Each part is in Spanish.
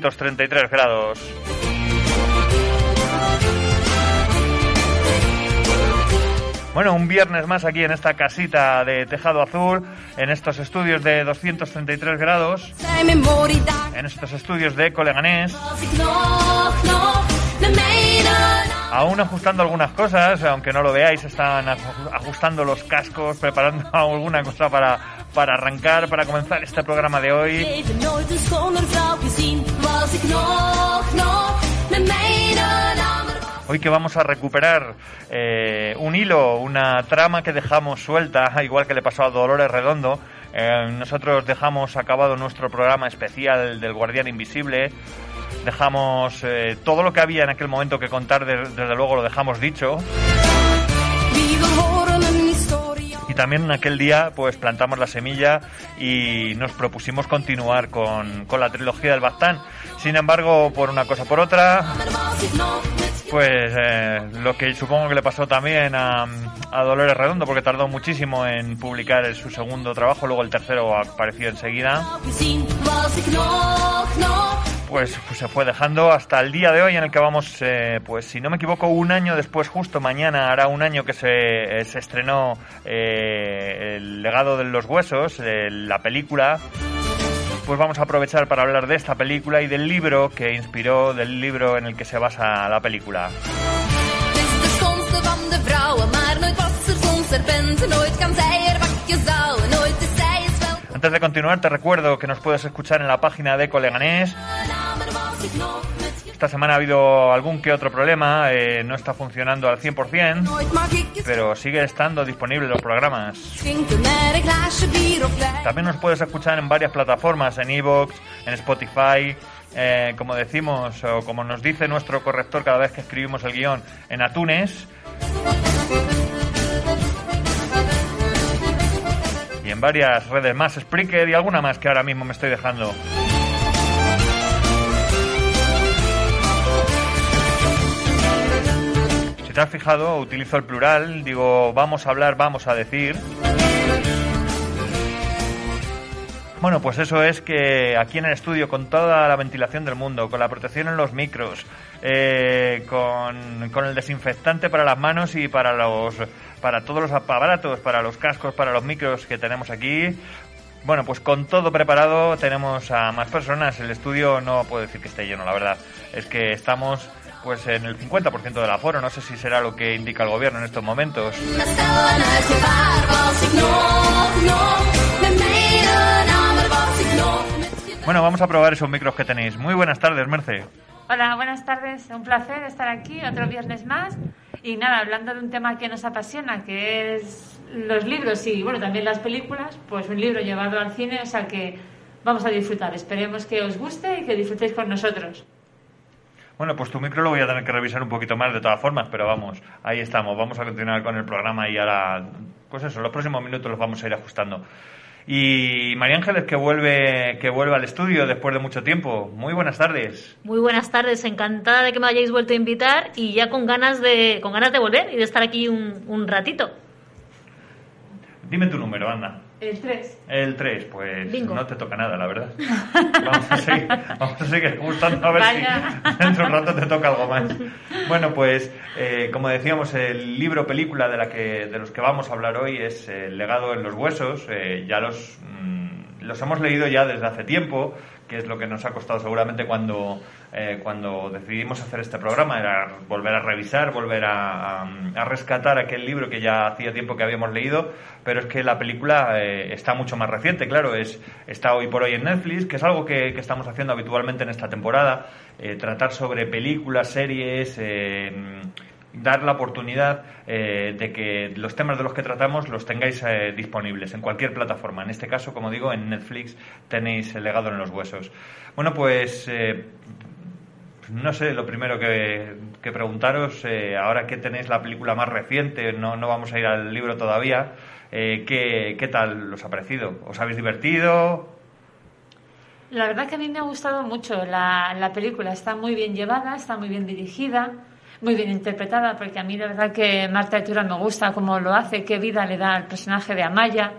233 grados. Bueno, un viernes más aquí en esta casita de tejado azul, en estos estudios de 233 grados, en estos estudios de Coleganés, aún ajustando algunas cosas, aunque no lo veáis, están aj- ajustando los cascos, preparando alguna cosa para, para arrancar, para comenzar este programa de hoy. Hoy que vamos a recuperar eh, un hilo, una trama que dejamos suelta, igual que le pasó a Dolores Redondo. Eh, nosotros dejamos acabado nuestro programa especial del Guardián Invisible. Dejamos eh, todo lo que había en aquel momento que contar, de- desde luego lo dejamos dicho. Y también en aquel día pues plantamos la semilla y nos propusimos continuar con, con la trilogía del Bastán. Sin embargo, por una cosa por otra, Pues eh, lo que supongo que le pasó también a, Dolores Redondo, porque tardó muchísimo en publicar su segundo trabajo, luego el tercero apareció enseguida, pues, pues se fue dejando hasta el día de hoy en el que vamos, eh, pues si no me equivoco, un año después, justo mañana hará un año que se, eh, estrenó eh, El legado de los huesos, eh, la película. Pues vamos a aprovechar para hablar de esta película y del libro que inspiró, del libro en el que se basa la película. Er er wel. Antes de continuar, te recuerdo que nos puedes escuchar en la página de Coleganés. Esta semana ha habido algún que otro problema, eh, no está funcionando al 100%, Nooit mag ik je pero sigue estando disponibles los programas. También nos puedes escuchar en varias plataformas, en Evox, en Spotify, eh, como decimos, o como nos dice nuestro corrector cada vez que escribimos el guion, en Atunes. Y en varias redes más, Spreaker y alguna más que ahora mismo me estoy dejando. Te has fijado, utilizo el plural, digo vamos a hablar, vamos a decir. Bueno, pues eso es que aquí en el estudio, con toda la ventilación del mundo, con la protección en los micros, eh, con, con el desinfectante para las manos y para los para todos los aparatos, para los cascos, para los micros que tenemos aquí. Bueno, pues con todo preparado tenemos a más personas. El estudio no puedo decir que esté lleno, la verdad. Es que estamos pues en el 50% del aforo. No sé si será lo que indica el gobierno en estos momentos. Bueno, vamos a probar esos micros que tenéis. Muy buenas tardes, Merce. Hola, buenas tardes. Un placer estar aquí otro viernes más. Y nada, hablando de un tema que nos apasiona, que es los libros y bueno, también las películas, pues un libro llevado al cine, o sea que vamos a disfrutar. Esperemos que os guste y que disfrutéis con nosotros. Bueno, pues tu micro lo voy a tener que revisar un poquito más de todas formas, pero vamos, ahí estamos. Vamos a continuar con el programa y ahora, pues eso, los próximos minutos los vamos a ir ajustando. Y María Ángeles que vuelve, que vuelve al estudio después de mucho tiempo. Muy buenas tardes. Muy buenas tardes, encantada de que me hayáis vuelto a invitar y ya con ganas de, con ganas de volver y de estar aquí un, un ratito. Dime tu número, anda. El 3. El 3, pues Bingo. no te toca nada, la verdad. Vamos a seguir, vamos a seguir gustando a ver Vaya. si dentro de un rato te toca algo más. Bueno, pues eh, como decíamos, el libro película de la que de los que vamos a hablar hoy es El legado en los huesos. Eh, ya los mm, los hemos leído ya desde hace tiempo, que es lo que nos ha costado seguramente cuando eh, cuando decidimos hacer este programa, era volver a revisar, volver a, rescatar aquel libro que ya hacía tiempo que habíamos leído, pero es que la película eh, está mucho más reciente, claro, es está hoy por hoy en Netflix, que es algo que, estamos haciendo habitualmente en esta temporada, eh, tratar sobre películas, series, dar la oportunidad eh, de que los temas de los que tratamos los tengáis eh, disponibles en cualquier plataforma. En este caso, como digo, en Netflix tenéis el legado en los huesos. Bueno, pues eh, no sé, lo primero que, preguntaros, eh, ahora que tenéis la película más reciente, no, no vamos a ir al libro todavía, ¿qué, ¿qué tal os ha parecido? ¿Os habéis divertido? La verdad que a mí me ha gustado mucho la, la película. Está muy bien llevada, está muy bien dirigida, muy bien interpretada, porque a mí de verdad que Marta Etura me gusta cómo lo hace, qué vida le da al personaje de Amaya.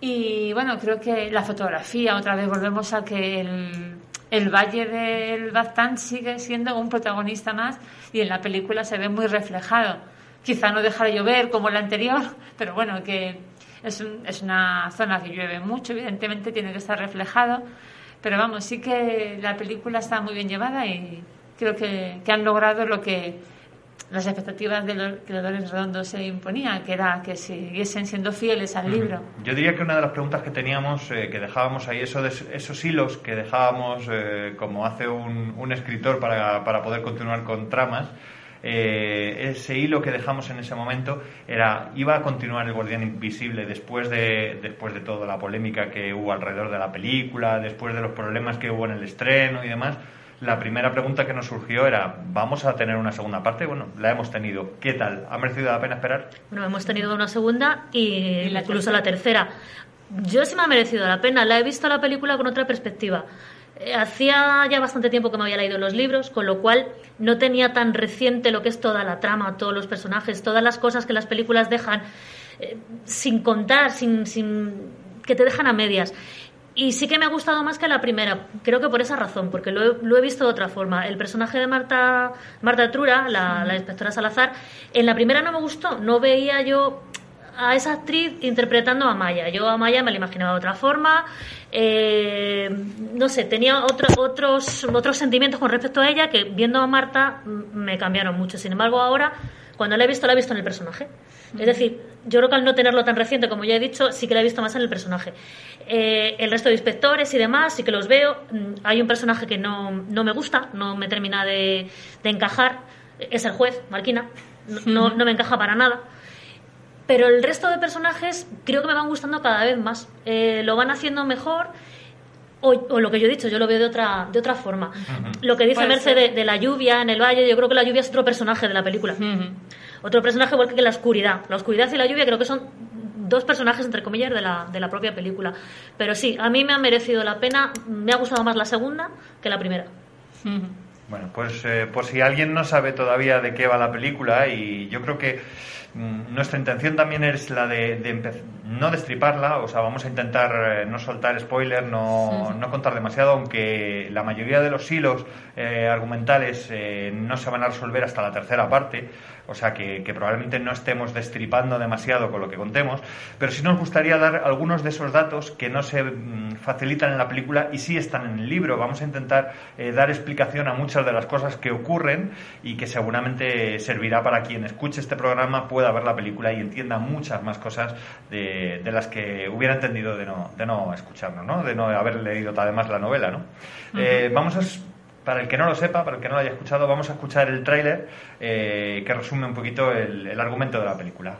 Y bueno, creo que la fotografía, otra vez volvemos a que el, el Valle del Baztán sigue siendo un protagonista más y en la película se ve muy reflejado. Quizá no deja de llover como la anterior, pero bueno, que es, un- es una zona que llueve mucho, evidentemente tiene que estar reflejado. Pero vamos, sí que la película está muy bien llevada y creo que, que han logrado lo que las expectativas de los creadores redondos se imponían, que era que siguiesen siendo fieles al libro. Yo diría que una de las preguntas que teníamos, eh, que dejábamos ahí, eso de- esos hilos que dejábamos eh, como hace un, un escritor para, para poder continuar con tramas, eh, ese hilo que dejamos en ese momento era, iba a continuar el Guardián Invisible después de, después de toda la polémica que hubo alrededor de la película, después de los problemas que hubo en el estreno y demás. La primera pregunta que nos surgió era, ¿vamos a tener una segunda parte? Bueno, la hemos tenido. ¿Qué tal? ¿Ha merecido la pena esperar? Bueno, hemos tenido una segunda y, Y la incluso la tercera. Yo sí me ha merecido la pena. La he visto la película con otra perspectiva. Eh, Hacía ya bastante tiempo que me había leído los libros, con lo cual no tenía tan reciente lo que es toda la trama, todos los personajes, todas las cosas que las películas dejan eh, sin contar, sin, sin que te dejan a medias. Y sí que me ha gustado más que la primera, creo que por esa razón, porque lo he, lo he visto de otra forma. El personaje de Marta, Marta Trura, la, la inspectora Salazar, en la primera no me gustó, no veía yo a esa actriz interpretando a Maya. Yo a Maya me la imaginaba de otra forma, eh, no sé, tenía otro- otros, otros sentimientos con respecto a ella que viendo a Marta m- me cambiaron mucho. Sin embargo, ahora, cuando la he visto, la he visto en el personaje. Es decir, yo creo que al no tenerlo tan reciente, como ya he dicho, sí que la he visto más en el personaje. Eh, el resto de inspectores y demás, sí que los veo. Mm, Hay un personaje que no, no me gusta, no me termina de, de encajar. Es el juez, Marquina. No, no- no me encaja para nada. Pero el resto de personajes creo que me van gustando cada vez más. Eh, lo van haciendo mejor. O, o lo que yo he dicho, yo lo veo de otra, de otra forma. Lo que dice Puede Merce de, de la lluvia en el valle, yo creo que la lluvia es otro personaje de la película. Otro personaje igual que la oscuridad. La oscuridad y la lluvia creo que son dos personajes, entre comillas, de la, de la propia película. Pero sí, a mí me ha merecido la pena. Me ha gustado más la segunda que la primera. Bueno, pues eh, por si alguien no sabe todavía de qué va la película, y yo creo que nuestra intención también es la de, de no destriparla, o sea, vamos a intentar eh, no soltar spoiler, no, no contar demasiado, aunque la mayoría de los hilos eh, argumentales eh, no se van a resolver hasta la tercera parte, o sea que, que probablemente no estemos destripando demasiado con lo que contemos, pero sí nos gustaría dar algunos de esos datos que no se mm, facilitan en la película y sí están en el libro. Vamos a intentar eh, dar explicación a muchas de las cosas que ocurren y que seguramente servirá para quien escuche este programa pueda ver la película y entienda muchas más cosas de, de las que hubiera entendido de no, de no escucharnos, ¿no? de no haber leído además la novela. ¿no? Eh, vamos a para el que no lo sepa, para el que no lo haya escuchado, vamos a escuchar el tráiler eh, que resume un poquito el, el argumento de la película.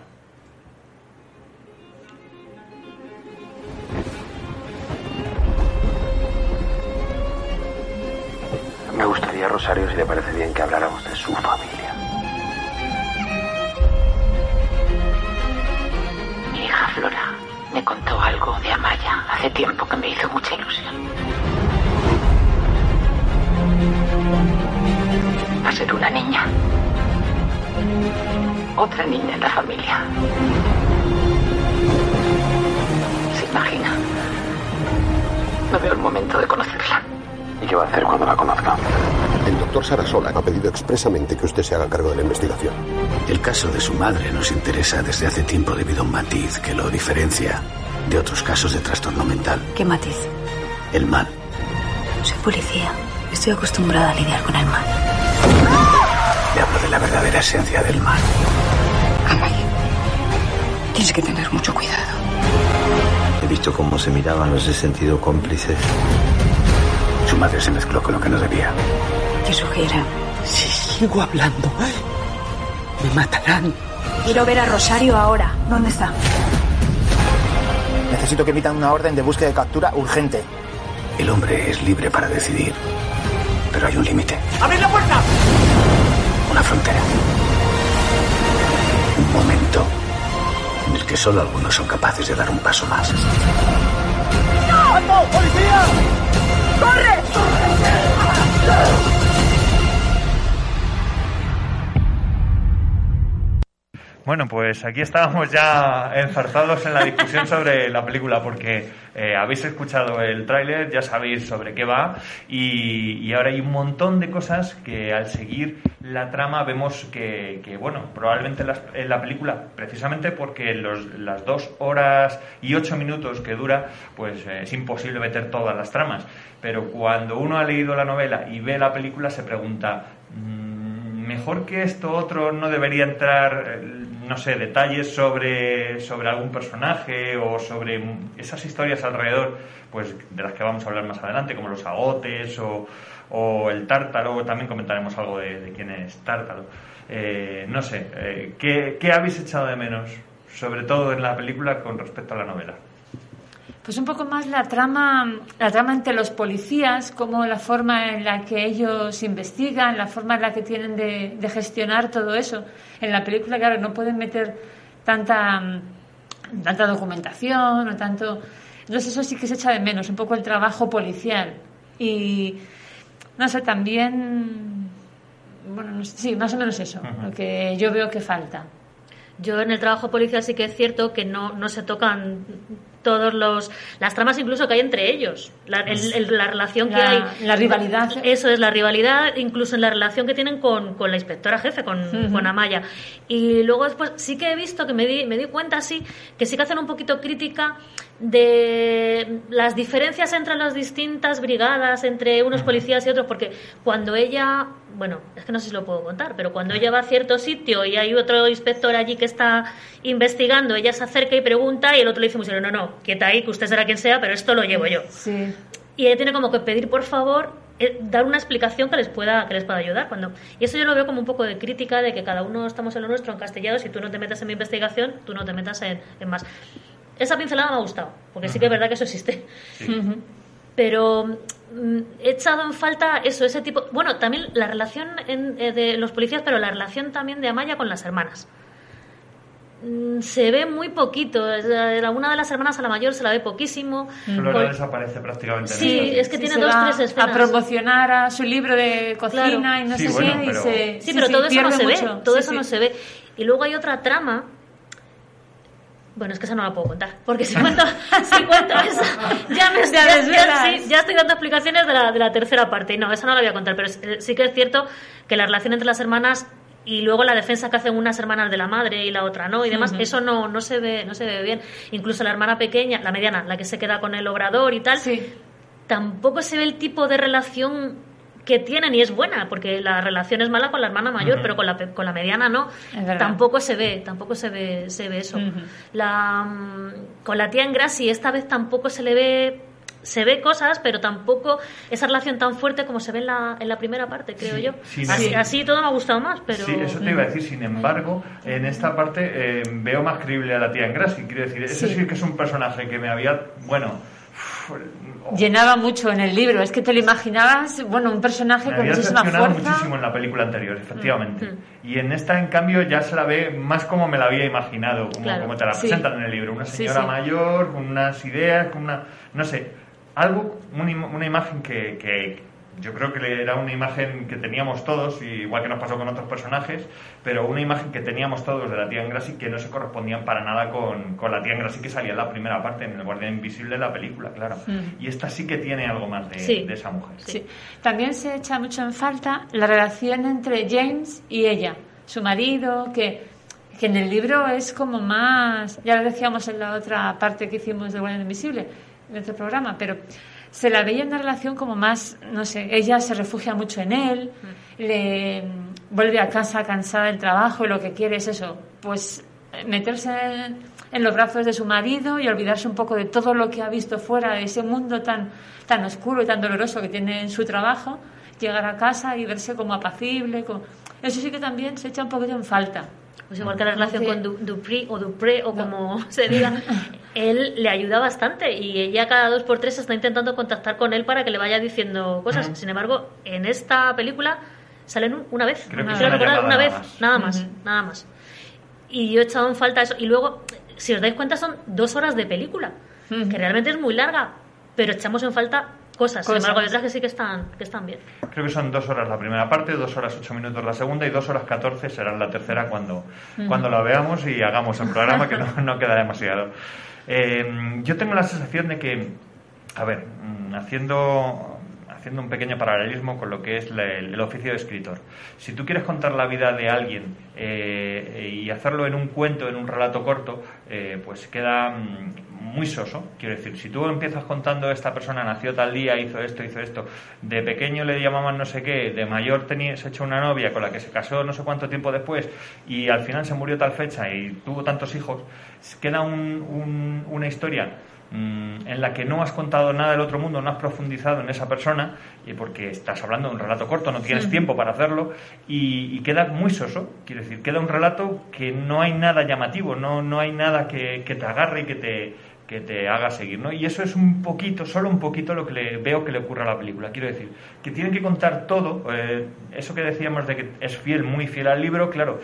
Me gustaría Rosario si le parece bien que habláramos de su familia. Hija Flora me contó algo de Amaya hace tiempo que me hizo mucha ilusión. Va a ser una niña. Otra niña en la familia. ¿Se imagina? No veo el momento de conocerla. ¿Y qué va a hacer cuando la conozca? El doctor Sarasola ha pedido expresamente que usted se haga cargo de la investigación. El caso de su madre nos interesa desde hace tiempo debido a un matiz que lo diferencia de otros casos de trastorno mental. ¿Qué matiz? El mal. Soy policía. Estoy acostumbrada a lidiar con el mal. Le hablo de la verdadera esencia del mal. Amaya, tienes que tener mucho cuidado. He visto cómo se miraban, los he sentido cómplices. Su madre se mezcló con lo que no debía. ¿Qué sugiere? Si sigo hablando, me matarán. Quiero ver a Rosario ahora. ¿Dónde está? Necesito que emitan una orden de búsqueda y captura urgente. El hombre es libre para decidir, pero hay un límite. ¡Abrid la puerta! Una frontera. Un momento en el que solo algunos son capaces de dar un paso más. ¡Alto! ¡Policía! ¡Corre! Bueno, pues aquí estábamos ya enzarzados en la discusión sobre la película porque eh, habéis escuchado el tráiler, ya sabéis sobre qué va y, ahora hay un montón de cosas que al seguir la trama vemos que, bueno, probablemente en la, en la, película, precisamente porque los, las dos horas y ocho minutos que dura, pues eh, es imposible meter todas las tramas. Pero cuando uno ha leído la novela y ve la película se pregunta... Mmm, mejor que esto otro no debería entrar, no sé, detalles sobre, sobre algún personaje o sobre esas historias alrededor, pues de las que vamos a hablar más adelante, como los agotes o, o el tártaro, también comentaremos algo de, quién es tártaro. Eh, no sé, eh, ¿qué, ¿qué habéis echado de menos, sobre todo en la película con respecto a la novela? Pues un poco más la trama, la trama entre los policías, como la forma en la que ellos investigan, la forma en la que tienen de, de gestionar todo eso. En la película, claro, no pueden meter tanta, tanta documentación o tanto. Entonces, eso sí que se echa de menos, un poco el trabajo policial. Y, no sé, también. Bueno, no sé, sí, más o menos eso, uh -huh. lo que yo veo que falta. Yo en el trabajo policial sí que es cierto que no, no se tocan todos los las tramas incluso que hay entre ellos. La, el, el, la relación la, que hay. la rivalidad. Eso es la rivalidad incluso en la relación que tienen con, con la inspectora jefe con, uh -huh. con, Amaya. Y luego después sí que he visto que me di, me di cuenta sí que sí que hacen un poquito crítica de las diferencias entre las distintas brigadas entre unos policías y otros porque cuando ella bueno, es que no sé si lo puedo contar, pero cuando ella va a cierto sitio y hay otro inspector allí que está investigando, ella se acerca y pregunta y el otro le dice muy serio, no, no, quieta ahí, que usted será quien sea, pero esto lo llevo yo. Sí. Y ella tiene como que pedir, por favor, eh, dar una explicación que les pueda que les pueda ayudar cuando y eso yo lo veo como un poco de crítica de que cada uno estamos en lo nuestro encastellados si tú no te metas en mi investigación tú no te metas en, en más esa pincelada me ha gustado porque uh -huh. sí que es verdad que eso existe sí. uh -huh. pero mm, he echado en falta eso ese tipo bueno también la relación en, eh, de los policías pero la relación también de Amaya con las hermanas Mm, se ve muy poquito. Una de las hermanas a la mayor se la ve poquísimo. Flora desaparece prácticamente. Sí, en es que sí, tiene dos, tres escenas. A promocionar a su libro de cocina claro. y no sí, sé bueno, qué. Pero... Y se, sí, pero todo eso no se mucho. ve. Todo eso no se ve. Y luego hay otra trama bueno, es que esa no la puedo contar, porque si cuento, si cuento esa, ya, me, ya, ya, sí, ya, estoy dando explicaciones de la, de la tercera parte. Y no, esa no la voy a contar, pero sí que es cierto que la relación entre las hermanas y luego la defensa que hacen unas hermanas de la madre y la otra no y demás uh -huh. eso no no se ve no se ve bien incluso la hermana pequeña la mediana la que se queda con el obrador y tal sí. tampoco se ve el tipo de relación que tienen y es buena porque la relación es mala con la hermana mayor uh -huh. pero con la con la mediana no tampoco se ve tampoco se ve se ve eso uh -huh. la con la tía en Gracie esta vez tampoco se le ve se ve cosas, pero tampoco esa relación tan fuerte como se ve en la, en la primera parte, creo sí, yo. Así, así, todo me ha gustado más, pero... Sí, eso te iba a decir. Sin embargo, en esta parte eh, veo más creíble a la tía en Gracie. Quiero decir, eso sí. sí. que es un personaje que me había... Bueno, llenaba mucho en el libro. Es que te lo imaginabas, bueno, un personaje Me con muchísima fuerza. muchísimo en la película anterior, efectivamente. Mm. Y en esta, en cambio, ya se la ve más como me la había imaginado, como, Claro, como te la sí. presentan en el libro. Una señora sí. mayor, con unas ideas, con una... no sé, algo, una, una imagen que, que yo creo que era una imagen que teníamos todos, igual que nos pasó con otros personajes, pero una imagen que teníamos todos de la tía Engrasi que no se correspondían para nada con, con la tía Engrasi que salía en la primera parte, en el Guardián Invisible de la película, claro. Mm. Y esta sí que tiene algo más de, Sí. de esa mujer. Sí. También se echa mucho en falta la relación entre James y ella, su marido, que, que en el libro es como más, ya lo decíamos en la otra parte que hicimos de Guardián Invisible, en otro programa, pero se la veía una relación como más, no sé, ella se refugia mucho en él, le mm, vuelve a casa cansada del trabajo y lo que quiere es eso, pues meterse en, en los brazos de su marido y olvidarse un poco de todo lo que ha visto fuera de ese mundo tan, tan oscuro y tan doloroso que tiene en su trabajo, llegar a casa y verse como apacible. como- Eso sí que también se echa un poquito en falta. Pues igual que la relación Sí. con Du- Dupri o Dupré o como se diga, él le ayuda bastante y ella cada dos por tres está intentando contactar con él para que le vaya diciendo cosas. Sin embargo, en esta película salen un- una vez, Creo una nada vez, más. nada más, nada más. Y yo he echado en falta eso. Y luego, si os dais cuenta, son dos horas de película, que realmente es muy larga, pero echamos en falta cosas. Sin embargo, hay otras que sí que están, que están bien. Creo que son dos horas la primera parte, dos horas ocho minutos la segunda y dos horas catorce será la tercera cuando, cuando la veamos y hagamos el programa que no, no queda demasiado. Eh, yo tengo la sensación de que, a ver, mm, haciendo haciendo un pequeño paralelismo con lo que es el, oficio de escritor. Si tú quieres contar la vida de alguien eh, y hacerlo en un cuento, en un relato corto, eh, pues queda mm, muy soso. Quiero decir, si tú empiezas contando esta persona nació tal día, hizo esto, hizo esto, de pequeño le llamaban no sé qué, de mayor tenía, se echó una novia con la que se casó no sé cuánto tiempo después y al final se murió tal fecha y tuvo tantos hijos, queda un- un- una historia en la que no has contado nada del otro mundo, no has profundizado en esa persona, y porque estás hablando de un relato corto, no tienes tiempo para hacerlo, y, y queda muy soso, quiero decir, queda un relato que no hay nada llamativo, no, no hay nada que, que te agarre y que te, que te haga seguir, ¿no? Y eso es un poquito, solo un poquito lo que le veo que le ocurre a la película. Quiero decir, que tienen que contar todo, eh, eso que decíamos de que es fiel, muy fiel al libro, claro,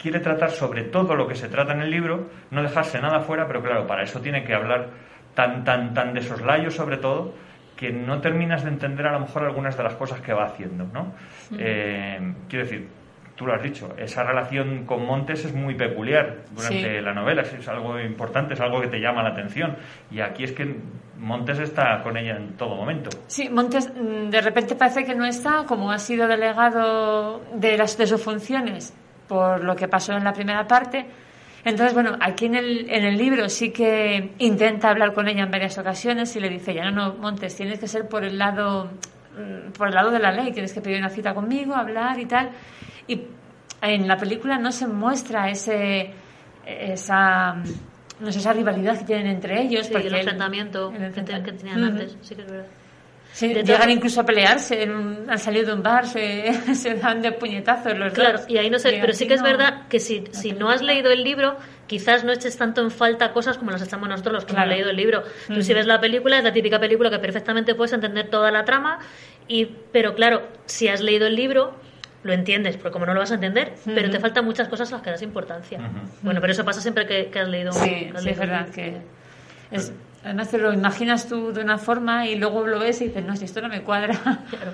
quiere tratar sobre todo lo que se trata en el libro, no dejarse nada fuera, pero claro, para eso tiene que hablar tan, tan, tan de soslayo sobre todo, que no terminas de entender a lo mejor algunas de las cosas que va haciendo, ¿no? Eh, quiero decir, tú lo has dicho, esa relación con Montes es muy peculiar durante Sí. la novela, es, es algo importante, es algo que te llama la atención. Y aquí es que Montes está con ella en todo momento. Sí, Montes mm, de repente parece que no está, como ha sido delegado de, las, de sus funciones por lo que pasó en la primera parte. Entonces, bueno, aquí en el, en el libro sí que intenta hablar con ella en varias ocasiones y le dice ya, no, no, Montes, tienes que ser por el lado, mm, por el lado de la ley, tienes que pedir una cita conmigo, hablar y tal. Y en la película no se muestra ese, esa, no sé, esa rivalidad que tienen entre ellos. Sí, porque el enfrentamiento el que, tenían antes, sí que es verdad. Sí, De llegan incluso a pelearse, en un- han salido de un bar, se, se dan de puñetazos los Claro, dos. y ahí no sé, pero sí que es verdad que si, si no has leído el libro, quizás no eches tanto en falta cosas como las echamos nosotros los que Claro. hemos leído el libro. Tú si ves la película, es la típica película que perfectamente puedes entender toda la trama, y, pero claro, si has leído el libro, lo entiendes, porque como no lo vas a entender, pero te faltan muchas cosas a las que das importancia. Bueno, pero eso pasa siempre que, que has leído un- Sí, que has sí, es leído verdad que... Es, además te lo imaginas tú de una forma y luego lo ves y dices, no, si esto no me cuadra. Claro.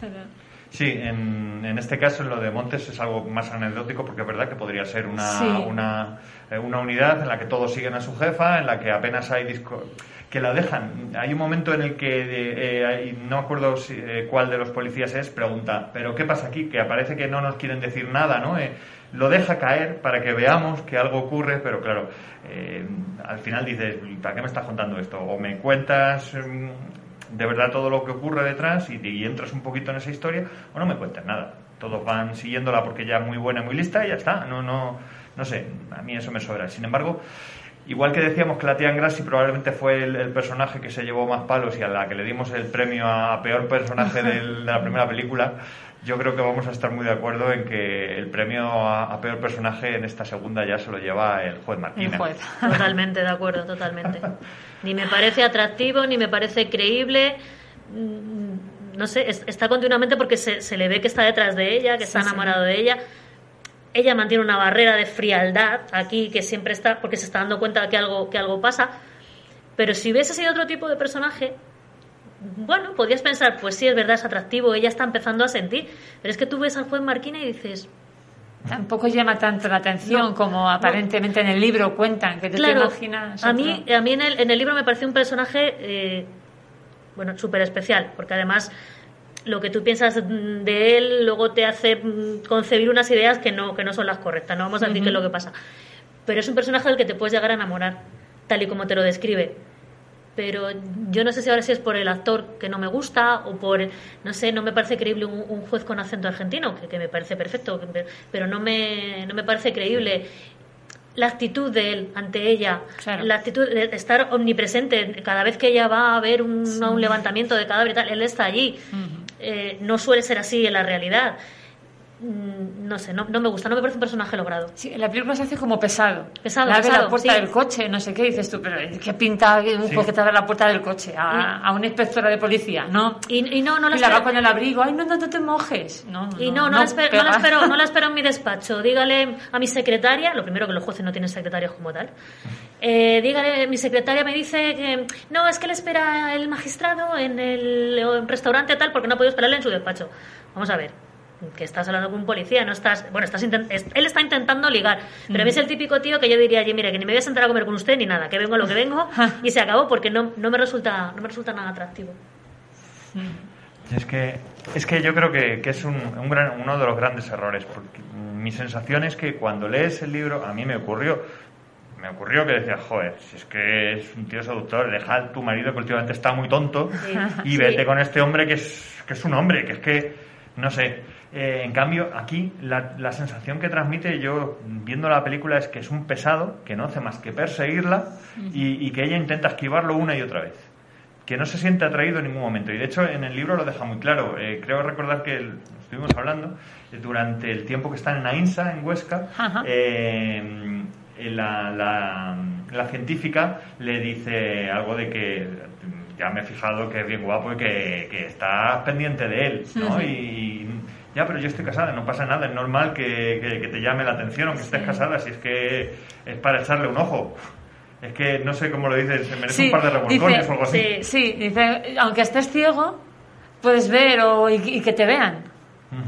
Sí, en, en este caso, en lo de Montes es algo más anecdótico porque es verdad que podría ser una, Sí. una, eh, una unidad en la que todos siguen a su jefa, en la que apenas hay disco que la dejan. Hay un momento en el que, eh, no acuerdo si- eh, cuál de los policías es, pregunta, ¿pero qué pasa aquí? Que aparece que no nos quieren decir nada, ¿no? Eh, lo deja caer para que veamos que algo ocurre, pero claro, eh, al final dices, ¿para qué me estás contando esto? O me cuentas mm, de verdad todo lo que ocurre detrás y, entras un poquito en esa historia, o no me cuentes nada. Todos van siguiéndola porque ya es muy buena muy lista y ya está. No, no, no sé, a mí eso me sobra. Sin embargo, igual que decíamos que la tía Grassi probablemente fue el, el personaje que se llevó más palos y a la que le dimos el premio a peor personaje de la primera película, yo creo que vamos a estar muy de acuerdo en que el premio a, a peor personaje en esta segunda ya se lo lleva el juez Martínez. El juez. Totalmente de acuerdo, totalmente. Ni me parece atractivo, ni me parece creíble. Mm, No sé, es- está continuamente porque se, se le ve que está detrás de ella, que está sí. enamorado de ella. Ella mantiene una barrera de frialdad aquí que siempre está, porque se está dando cuenta de que algo, que algo pasa. Pero si hubiese sido otro tipo de personaje, bueno, podrías pensar, pues sí, es verdad, es atractivo, ella está empezando a sentir. Pero es que tú ves al juez Marquina y dices, Tampoco llama tanto la atención No, como aparentemente en el libro cuentan, que tú te Claro, imaginas. a mí, otro. a mí en, el, en el libro me pareció un personaje, eh, bueno, súper especial, porque además lo que tú piensas de él luego te hace mm, concebir unas ideas que no, que no son las correctas, no vamos a decir qué es lo que pasa. Pero es un personaje del que te puedes llegar a enamorar, tal y como te lo describe. Pero yo no sé si ahora si es por el actor que no me gusta o por, no sé, no me parece creíble un, un juez con acento argentino, que, que me parece perfecto, pero no me, no me parece creíble la actitud de él ante ella, Claro. la actitud de estar omnipresente, cada vez que ella va a ver un, un levantamiento de cadáver y tal, él está allí. Eh, no suele ser así en la realidad. Mm, No sé, no, no me gusta, no me parece un personaje logrado. Sí, en la película se hace como pesado. Pesado, abre pesado, la puerta sí. del coche, no sé qué, dices tú, pero ¿qué pinta un Sí. juez que te abre la puerta del coche? A, a una inspectora de policía, ¿no? Y, y no, no la y la con el abrigo, ay, no, no, no te mojes. No, y no, no, la espero, no la espero, no la espero en mi despacho. Dígale a mi secretaria, lo primero que los jueces no tienen secretarias como tal. Eh, dígale, mi secretaria me dice que no, es que le espera el magistrado en el restaurante tal porque no ha podido esperarle en su despacho. Vamos a ver, que estás hablando con un policía, no estás, bueno, estás intent- es- él está intentando ligar, pero a mí es el típico tío que yo diría, oye, mire, que ni me voy a sentar a comer con usted ni nada, que vengo a lo que vengo y se acabó porque no, no me resulta, no me resulta nada atractivo. Es que, es que yo creo que, que es un, un gran- uno de los grandes errores, porque mi sensación es que cuando lees el libro, a mí me ocurrió, me ocurrió que decía, joder, si es que es un tío seductor, deja a tu marido que últimamente está muy tonto y Sí. vete con este hombre que es, que es un hombre, que es que, no sé. Eh, en cambio, aquí la, la sensación que transmite yo viendo la película es que es un pesado que no hace más que perseguirla y, y que ella intenta esquivarlo una y otra vez que no se siente atraído en ningún momento. Y de hecho en el libro lo deja muy claro. Eh, creo recordar que el- estuvimos hablando eh, durante el tiempo que están en Ainsa, en Huesca, la, la- la científica le dice algo de que ya me he fijado que es bien guapo y que, que estás pendiente de él, ¿no? Y ya, pero yo estoy casada, no pasa nada, es normal que, que- que te llame la atención aunque estés casada, si es que es para echarle un ojo. Es que no sé cómo lo dices, se merece Sí, un par de revolcones dice- o algo así. sí. Sí, dice, aunque estés ciego, puedes ver o, y, y que te vean.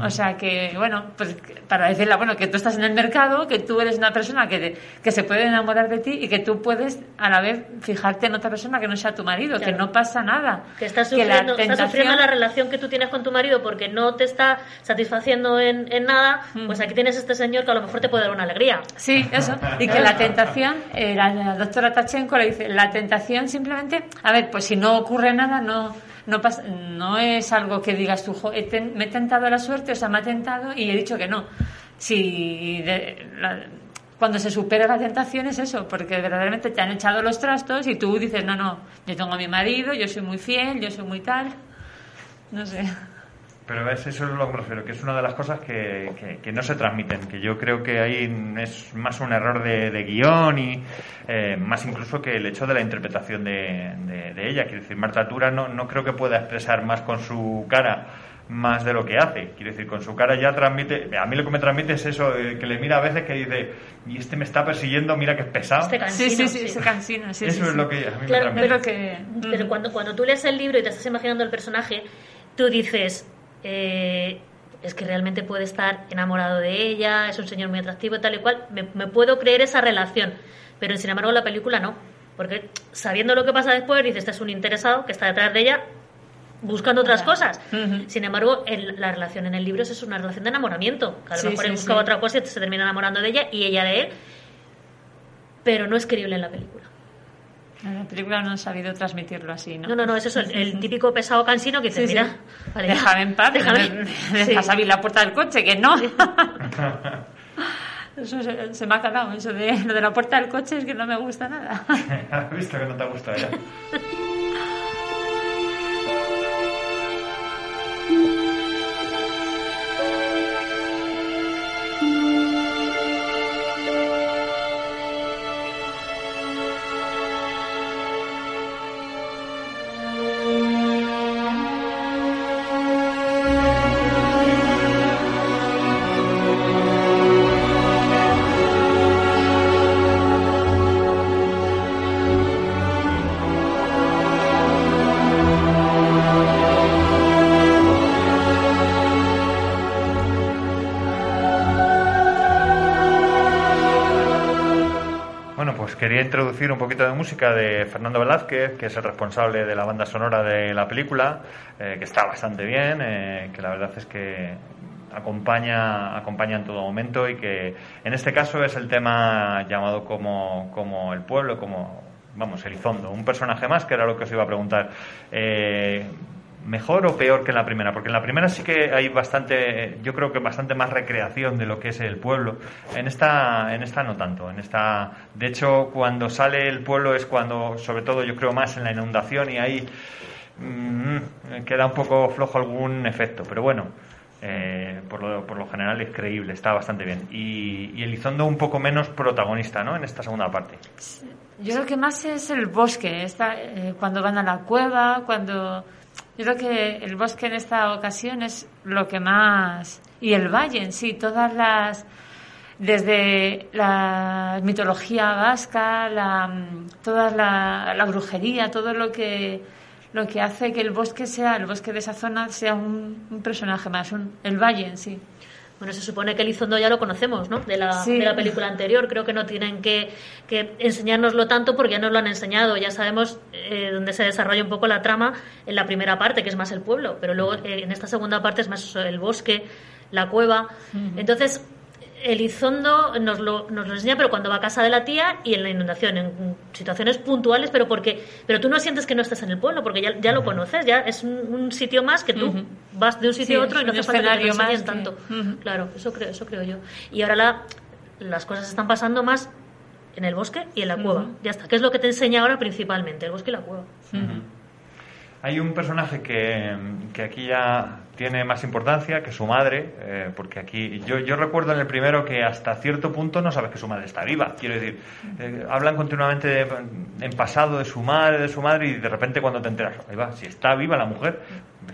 O sea que, bueno, pues para decirle, bueno, que tú estás en el mercado, que tú eres una persona que, te- que se puede enamorar de ti y que tú puedes a la vez fijarte en otra persona que no sea tu marido, que Claro. no pasa nada. Que estás Que la sufriendo, estás sufriendo tentación- la relación que tú tienes con tu marido porque no te está satisfaciendo en, en nada, pues aquí tienes este señor que a lo mejor te puede dar una alegría. Sí, eso. Y que la tentación, eh, la, la doctora Tachenko le dice, la tentación simplemente, a ver, pues si no ocurre nada, no no pasa, no es algo que digas tú, "Jo, he ten- me he tentado la suerte, o sea, me ha tentado y he dicho que no. Si de- la- cuando se supera la tentación es eso, porque verdaderamente te han echado los trastos y tú dices, no, no, yo tengo a mi marido, yo soy muy fiel, yo soy muy tal. No sé. Pero ves, eso es lo que me refiero, que es una de las cosas que, que- que no se transmiten, que yo creo que ahí es más un error de, de guion y eh, más incluso que el hecho de la interpretación de, de- de ella. Quiero decir, Marta Tura no, no creo que pueda expresar más con su cara más de lo que hace. Quiero decir, con su cara ya transmite, a mí lo que me transmite es eso, eh, que le mira a veces que dice, y este me está persiguiendo, mira que es pesado. Este Sí, cansino, sí, sí, se cansina. Sí, eso sí, es sí. lo que a mí Claro, me Pero transmite. que... Pero cuando, cuando tú lees el libro y te estás imaginando el personaje, tú dices, eh, es que realmente puede estar enamorado de ella, es un señor muy atractivo, tal y cual, me, me puedo creer esa relación. Pero sin embargo en la película no, porque sabiendo lo que pasa después, dices, este es un interesado que está detrás de ella buscando otras cosas. Sin embargo, el- la relación en el libro es una relación de enamoramiento. Que a lo Sí, mejor sí, él buscaba sí. otra cosa y se termina enamorando de ella y ella de él, pero no es creíble en la película. En la película no han sabido transmitirlo así, ¿no? No, no, no, es eso, el, el típico pesado cansino que dice, Sí, sí. mira, vale, Déjame en paz, déjame. me, dejas abrir la puerta del coche, que no. Eso se, se me ha calado, eso de lo de la puerta del coche es que no me gusta nada. Has visto que no te ha gustado ya. Un poquito de música de Fernando Velázquez, que es el responsable de la banda sonora de la película, eh, que está bastante bien, eh, que la verdad es que acompaña, acompaña en todo momento y que en este caso es el tema llamado como, como el pueblo, como, vamos, Elizondo, un personaje más, que era lo que os iba a preguntar. Eh, ¿Mejor o peor que en la primera? Porque en la primera sí que hay bastante, yo creo que bastante más recreación de lo que es el pueblo. En esta, en esta no tanto. En esta, de hecho, cuando sale el pueblo es cuando, sobre todo, yo creo más en la inundación y ahí mm, queda un poco flojo algún efecto. Pero bueno, eh, por, lo, por lo general es creíble, está bastante bien. Y, y Elizondo un poco menos protagonista, ¿no? En esta segunda parte. Yo creo que más es el bosque, esta, eh, cuando van a la cueva, cuando yo creo que el bosque en esta ocasión es lo que más... Y el valle en sí, todas las... Desde la mitología vasca, la, toda la, la brujería, todo lo que, lo que hace que el bosque sea, el bosque de esa zona sea un, un personaje más, un, el valle en sí. Bueno, se supone que Elizondo ya lo conocemos, ¿no? De la, Sí. de la película anterior. Creo que no tienen que, que enseñárnoslo tanto porque ya nos lo han enseñado. Ya sabemos eh, dónde se desarrolla un poco la trama en la primera parte, que es más el pueblo. Pero luego eh, en esta segunda parte es más el bosque, la cueva. Entonces, Elizondo nos lo, nos lo enseña, pero cuando va a casa de la tía y en la inundación, en situaciones puntuales, pero porque pero tú no sientes que no estás en el pueblo, porque ya, ya lo conoces, ya es un, un sitio más que tú vas de un sitio Sí, a otro y no hace falta que te que- tanto. Claro, eso creo, eso creo yo. Y ahora la, las cosas están pasando más en el bosque y en la cueva. Ya está. ¿Qué es lo que te enseña ahora principalmente? El bosque y la cueva. Hay un personaje que, que aquí ya tiene más importancia que su madre, eh, porque aquí yo, yo recuerdo en el primero que hasta cierto punto no sabes que su madre está viva. Quiero decir, eh, hablan continuamente de- en pasado de su madre, de su madre, y de repente cuando te enteras, ahí va, si está viva la mujer,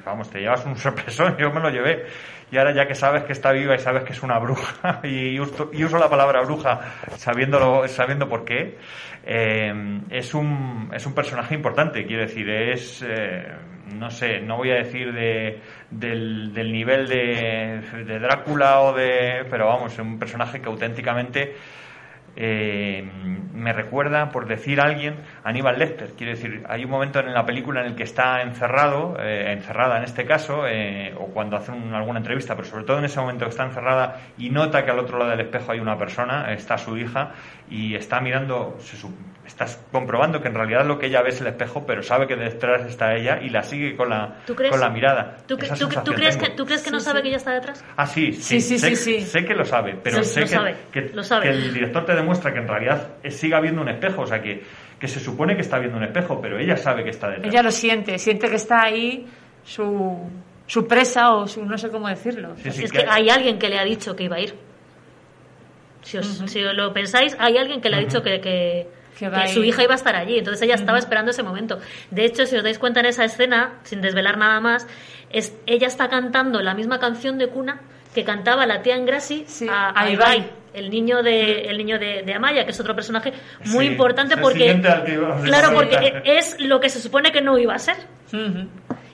vamos, te llevas un sorpresón, yo me lo llevé. Y ahora ya que sabes que está viva y sabes que es una bruja, y uso, y uso la palabra bruja sabiéndolo, sabiendo por qué, eh, es, un, es un personaje importante, quiero decir, es, eh, no sé, no voy a decir de, del, del nivel de, de Drácula o de... pero vamos, es un personaje que auténticamente eh, me recuerda, por decir alguien, a Aníbal Lecter. Quiero decir, hay un momento en la película en el que está encerrado, eh, encerrada en este caso, eh, o cuando hace un- alguna entrevista, pero sobre todo en ese momento que está encerrada y nota que al otro lado del espejo hay una persona, está su hija, y está mirando, se su- estás comprobando que en realidad lo que ella ve es el espejo, pero sabe que detrás está ella y la sigue con la, ¿Tú crees? con la mirada. ¿Tú, cre- tú- crees, tengo. que, ¿tú crees que no sabe que ella está detrás? Ah, sí, sí, Sí, sí, sé, sí, sí. sé que lo sabe, pero Sí, sé lo que, sabe, que, lo sabe. que el director te demuestra que en realidad eh, siga viendo un espejo, o sea, que, que se supone que está viendo un espejo, pero ella sabe que está detrás. Ella lo siente, siente que está ahí su, su presa o su no sé cómo decirlo. Sí, sí, es que- que hay alguien que le ha dicho que iba a ir. Si os, si os lo pensáis, hay alguien que le ha dicho que, que, su hija iba a estar allí. Entonces ella estaba esperando ese momento. De hecho, si os dais cuenta en esa escena, sin desvelar nada más, es ella está cantando la misma canción de cuna que cantaba la tía Sí, a, a Ibai. Ibai, el niño de el niño de, de Amaya, que es otro personaje muy Sí, importante porque claro, porque es lo que se supone que no iba a ser.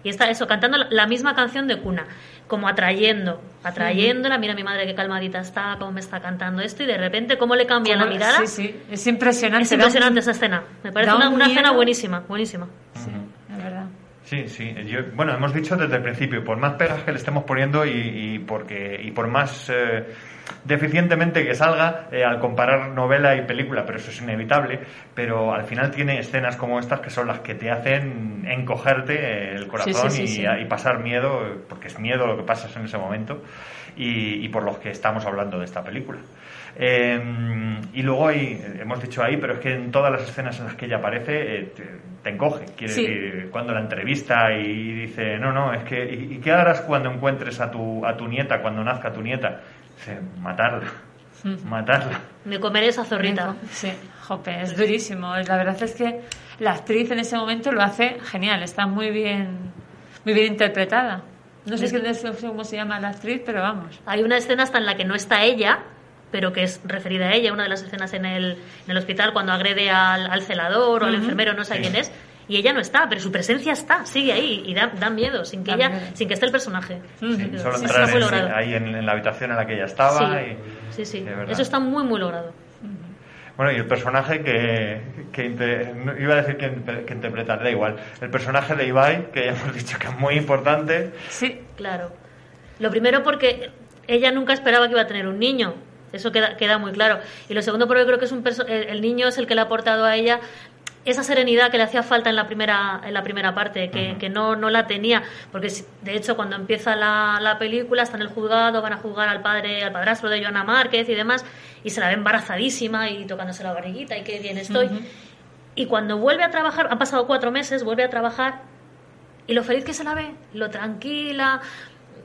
Y está eso, cantando la- misma canción de cuna, como atrayendo, atrayéndola, mira mi madre qué calmadita está, cómo me está cantando esto, y de repente cómo le cambia la mirada. Sí, sí, es impresionante. Es un- impresionante esa escena. Me parece una, un una escena buenísima, buenísima. Sí, la verdad. Sí, sí. Yo- bueno, hemos dicho desde el principio, por más pegas que le estemos poniendo y, y porque, y por más eh, deficientemente que salga eh, al comparar novela y película, pero eso es inevitable, pero al final tiene escenas como estas que son las que te hacen encogerte el corazón sí, sí, y, sí. y pasar miedo, porque es miedo lo que pasas en ese momento, y, y por los que estamos hablando de esta película. Eh, y luego hay, hemos dicho ahí, pero es que en todas las escenas en las que ella aparece eh, te, te encoge. Quiere Sí. decir, cuando la entrevista y dice, no, no, es que, ¿y, y qué harás cuando encuentres a tu, a tu nieta, cuando nazca tu nieta? Matarla, matarla. Me comeré esa zorrita. Sí, jope, es durísimo. La verdad es que la actriz en ese momento lo hace genial, está muy bien, muy bien interpretada. No sé, no sé cómo se llama la actriz, pero vamos. Hay una escena hasta en la que no está ella, pero que es referida a ella, una de las escenas en el, en el hospital cuando agrede al, al celador o al enfermero, no sé Sí. quién es. Y ella no está, pero su presencia está, sigue ahí y da, da miedo, sin que Da ella, miedo. sin que esté el personaje. Sí, Sí, solo entrar en- ahí en, en la habitación en la que ella estaba. Sí, y- sí. Eso está muy, muy logrado. Bueno, y el personaje que, que inter- no, iba a decir que, inter- que interpretar, da igual. El personaje de Ibai, que ya hemos dicho que es muy importante. Sí, Claro. Lo primero porque ella nunca esperaba que iba a tener un niño. Eso queda, queda muy claro. Y lo segundo porque creo que es un perso- el, el niño es el que le ha aportado a ella esa serenidad que le hacía falta en la primera en la primera parte que, que no, no la tenía porque de hecho cuando empieza la, la película está en el juzgado van a juzgar al padre al padrastro de Joana Márquez y demás y se la ve embarazadísima y tocándose la barriguita y qué bien estoy y cuando vuelve a trabajar han pasado cuatro meses vuelve a trabajar y lo feliz que se la ve, lo tranquila.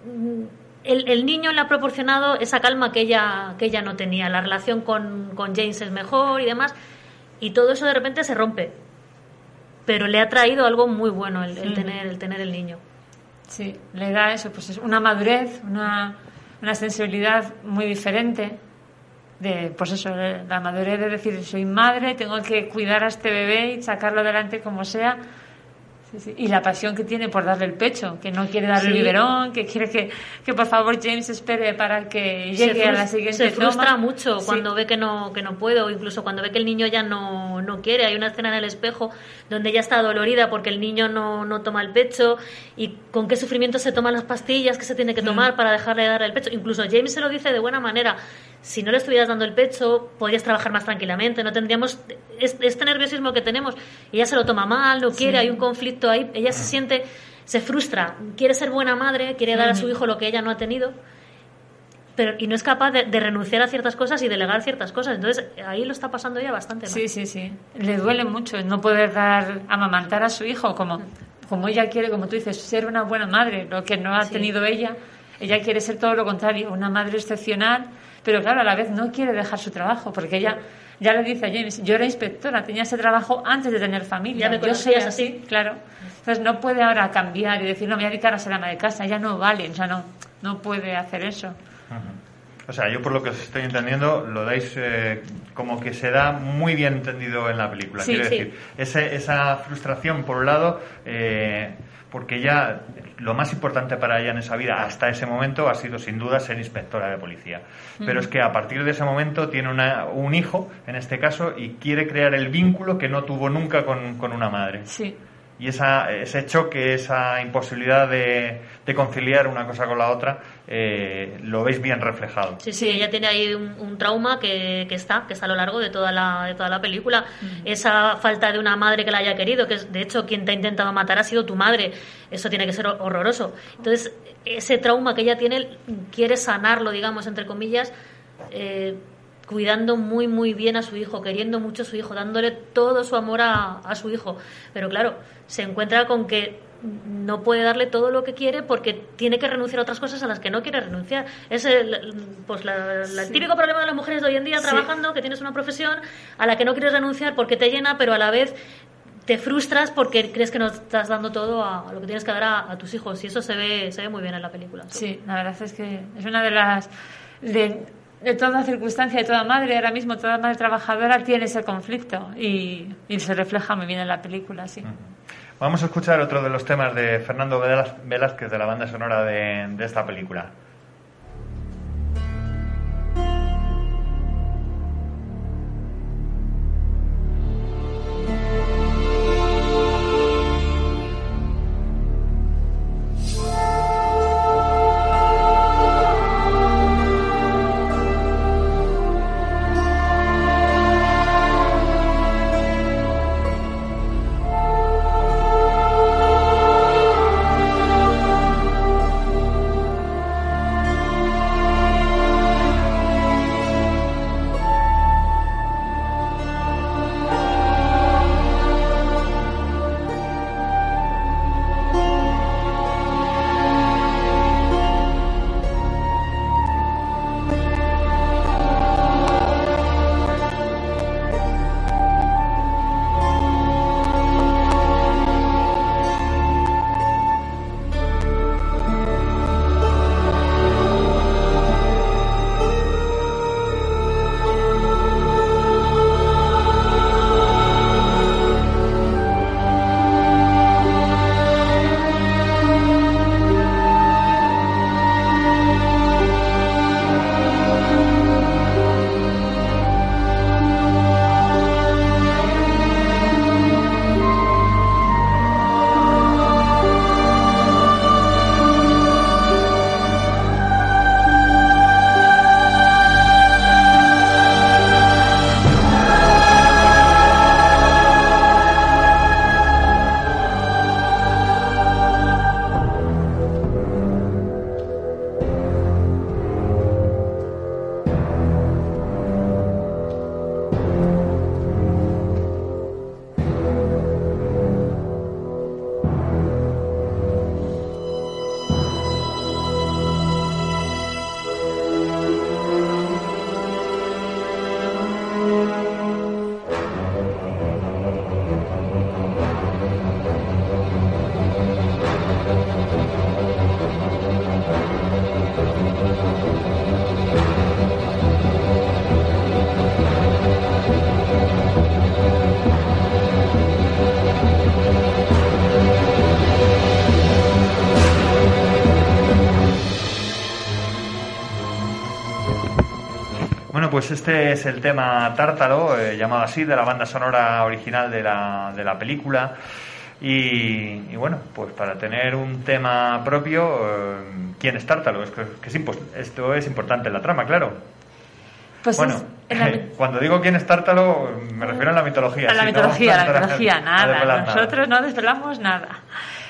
mm, El, el niño le ha proporcionado esa calma que ella, que ella no tenía. La relación con, con James es mejor y demás. Y todo eso de repente se rompe. Pero le ha traído algo muy bueno el, el tener, el tener el niño. Sí, le da eso, pues es una madurez, una, una sensibilidad muy diferente. De, pues eso, la madurez de decir, soy madre, tengo que cuidar a este bebé y sacarlo adelante como sea. Sí, sí. Y la pasión que tiene por darle el pecho, que no quiere darle el biberón, que quiere que, que por favor James espere para que llegue a la siguiente se frustra toma. mucho cuando ve que no, que no puede o incluso cuando ve que el niño ya no, no quiere. Hay una escena en el espejo donde ella está dolorida porque el niño no, no toma el pecho y con qué sufrimiento se toman las pastillas que se tiene que tomar para dejarle de dar el pecho. Incluso James se lo dice de buena manera. Si no le estuvieras dando el pecho, podrías trabajar más tranquilamente, no tendríamos es- este nerviosismo que tenemos. Ella se lo toma mal, no quiere, hay un conflicto ahí, ella se siente, se frustra, quiere ser buena madre, quiere dar a su hijo lo que ella no ha tenido pero y no es capaz de, de renunciar a ciertas cosas y delegar ciertas cosas. Entonces ahí lo está pasando ella bastante mal. Sí, sí, sí. Le duele mucho no poder dar, amamantar a su hijo como, como ella quiere, como tú dices, ser una buena madre, lo que no ha Sí. tenido ella. Ella quiere ser todo lo contrario, una madre excepcional, pero claro, a la vez no quiere dejar su trabajo, porque ella ya le dice a James, yo era inspectora, tenía ese trabajo antes de tener familia. Ya me yo soy conocías así, claro. Entonces no puede ahora cambiar y decir, no, me voy a dedicar a ser ama de casa, ya no vale, o sea, no, no puede hacer eso. O sea, yo por lo que os estoy entendiendo, lo dais eh, como que se da muy bien entendido en la película. Sí, Quiero sí. decir, ese- esa frustración, por un lado, eh, porque ya lo más importante para ella en esa vida hasta ese momento ha sido sin duda ser inspectora de policía. Pero es que a partir de ese momento tiene una- un hijo, en este caso, y quiere crear el vínculo que no tuvo nunca con, con una madre. Sí. Y esa, ese choque, esa imposibilidad de, de conciliar una cosa con la otra, eh, lo veis bien reflejado. Sí, sí, ella tiene ahí un, un trauma que, que está, que está a lo largo de toda la, de toda la película. Esa falta de una madre que la haya querido, que es, de hecho quien te ha intentado matar ha sido tu madre. Eso tiene que ser hor- horroroso. Entonces, ese trauma que ella tiene, quiere sanarlo, digamos, entre comillas, eh, cuidando muy, muy bien a su hijo, queriendo mucho a su hijo, dándole todo su amor a, a su hijo. Pero claro, se encuentra con que no puede darle todo lo que quiere porque tiene que renunciar a otras cosas a las que no quiere renunciar. Es el, pues la- la- el típico problema de las mujeres de hoy en día Sí. trabajando, que tienes una profesión a la que no quieres renunciar porque te llena, pero a la vez te frustras porque crees que no estás dando todo a, a lo que tienes que dar a, a tus hijos y eso se ve, se ve muy bien en la película. Sí, la verdad es que es una de las... De, de toda circunstancia, de toda madre, ahora mismo toda madre trabajadora tiene ese conflicto y, y se refleja muy bien en la película, sí. Vamos a escuchar otro de los temas de Fernando Velázquez de la banda sonora de, de esta película. Pues este es el tema Tártalo, eh, llamado así, de la banda sonora original de la, de la película. Y, y bueno, pues para tener un tema propio, eh, ¿quién es Tártalo? Es que, que es impos- esto es importante en la trama, claro. Pues bueno, es la cuando digo quién es Tártalo, me refiero a la mitología. A la sí, ¿no? mitología, la mitología, nada. Nosotros no desvelamos nada.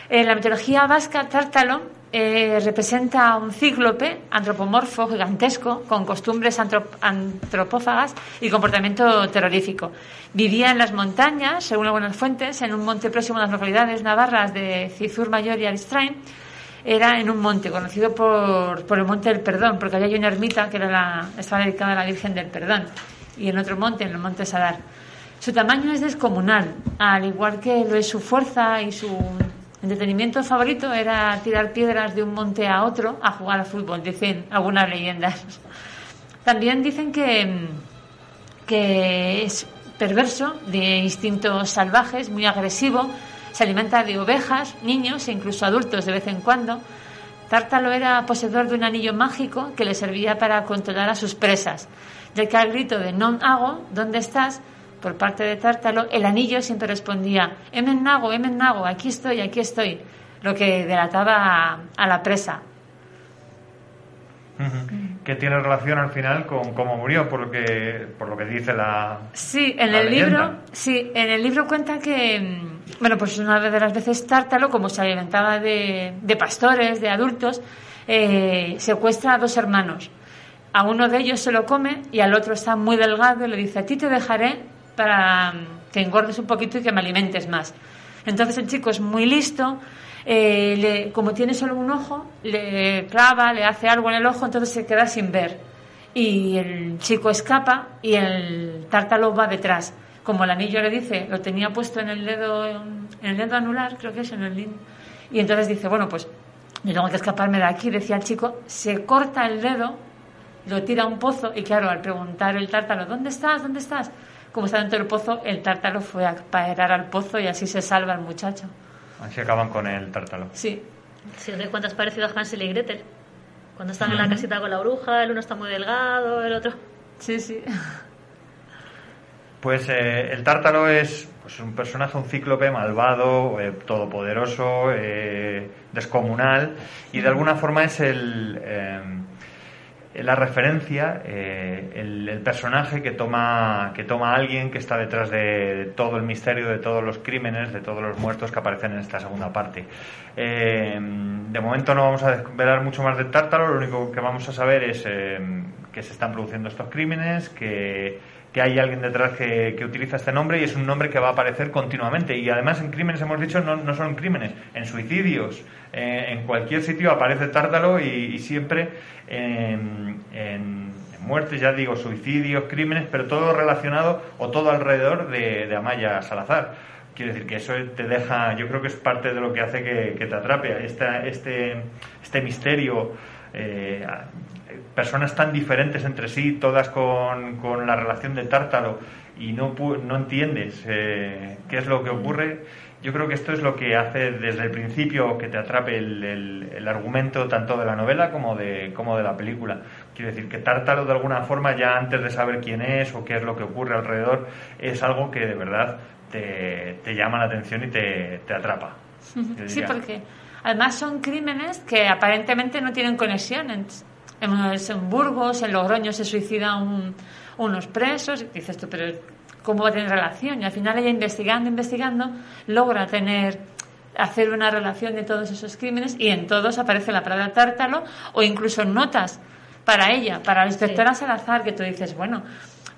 En la mitología vasca, Tártalo eh, representa un cíclope antropomorfo gigantesco con costumbres antrop- antropófagas y comportamiento terrorífico. Vivía en las montañas, según algunas fuentes, en un monte próximo a las localidades navarras de Cizur Mayor y Aristrain. Era en un monte conocido por, el Monte del Perdón, porque había una ermita que era estaba dedicada a la Virgen del Perdón, y en otro monte, en el Monte Sadar. Su tamaño es descomunal, al igual que lo es su fuerza y su entretenimiento favorito era tirar piedras de un monte a otro a jugar al fútbol, dicen algunas leyendas. También dicen que, mm, que es perverso, de instintos salvajes, muy agresivo, se alimenta de ovejas, niños e incluso adultos de vez en cuando. Tártalo era poseedor de un anillo mágico que le servía para controlar a sus presas, ya que al grito de non hago, ¿dónde estás? Por parte de Tártalo, el anillo siempre respondía Emen Nago, Emen Nago, aquí estoy, aquí estoy, lo que delataba a, a la presa. Que tiene relación al final con cómo murió, por lo que, por lo que dice la. Sí, en la el leyenda. libro, sí, en el libro cuenta que, mm, bueno, pues una de las veces Tártalo, como se alimentaba de, de pastores, de adultos, eh, secuestra a dos hermanos. A uno de ellos se lo come y al otro está muy delgado y le dice, a ti te dejaré para mm, que engordes un poquito y que me alimentes más. Entonces el chico es muy listo, eh, como tiene solo un ojo, le clava, le hace algo en el ojo, entonces se queda sin ver. Y el chico escapa y el tártalo va detrás. Como el anillo le dice, lo tenía puesto en el dedo, en el dedo anular, creo que es en el lin- Y entonces dice, bueno, pues yo tengo que escaparme de aquí, decía el chico, se corta el dedo, lo tira a un pozo y claro, al preguntar el tártalo, ¿dónde estás? ¿Dónde estás? Como está dentro del pozo, el tártalo fue a parar al pozo y así se salva el muchacho. Así acaban con el tártalo. Sí. Si os dais cuenta, es parecido a Hansel y Gretel. Cuando están en la casita con la bruja, el uno está muy delgado, el otro. Sí, sí. Pues eh, el tártalo es pues, un personaje, un cíclope malvado, eh, todopoderoso, eh, descomunal, y de alguna forma es el, eh, la referencia, eh, el, personaje que toma, que toma alguien que está detrás de, todo el misterio, de todos los crímenes, de todos los muertos que aparecen en esta segunda parte. Eh, de momento no vamos a desvelar mucho más del tártalo, lo único que vamos a saber es eh, que se están produciendo estos crímenes, que, que hay alguien detrás que, que utiliza este nombre y es un nombre que va a aparecer continuamente. Y además en crímenes, hemos dicho, no, no solo en crímenes, en suicidios, eh, en cualquier sitio aparece Tártalo y, siempre en, en- muertes, ya digo, suicidios, crímenes, pero todo relacionado o todo alrededor de, Amaya Salazar. Quiero decir que eso te deja, yo creo que es parte de lo que hace que, te atrape. Esta- este, este misterio, eh, personas tan diferentes entre sí, todas con, con la relación de Tártalo, y no, no entiendes eh, qué es lo que ocurre. Yo creo que esto es lo que hace desde el principio que te atrape el, el- el argumento tanto de la novela como de, como de la película. Quiero decir que Tártalo de alguna forma ya antes de saber quién es o qué es lo que ocurre alrededor es algo que de verdad te, te llama la atención y te, te atrapa. Sí, porque además son crímenes que aparentemente no tienen conexión. En, en, en Burgos, en Logroño se suicidan un- unos presos y dices tú, pero ¿cómo va a tener relación? Y al final ella investigando, investigando, logra tener hacer una relación de todos esos crímenes y en todos aparece la palabra tártalo o incluso notas para ella, para la inspectora Salazar, que tú dices, bueno,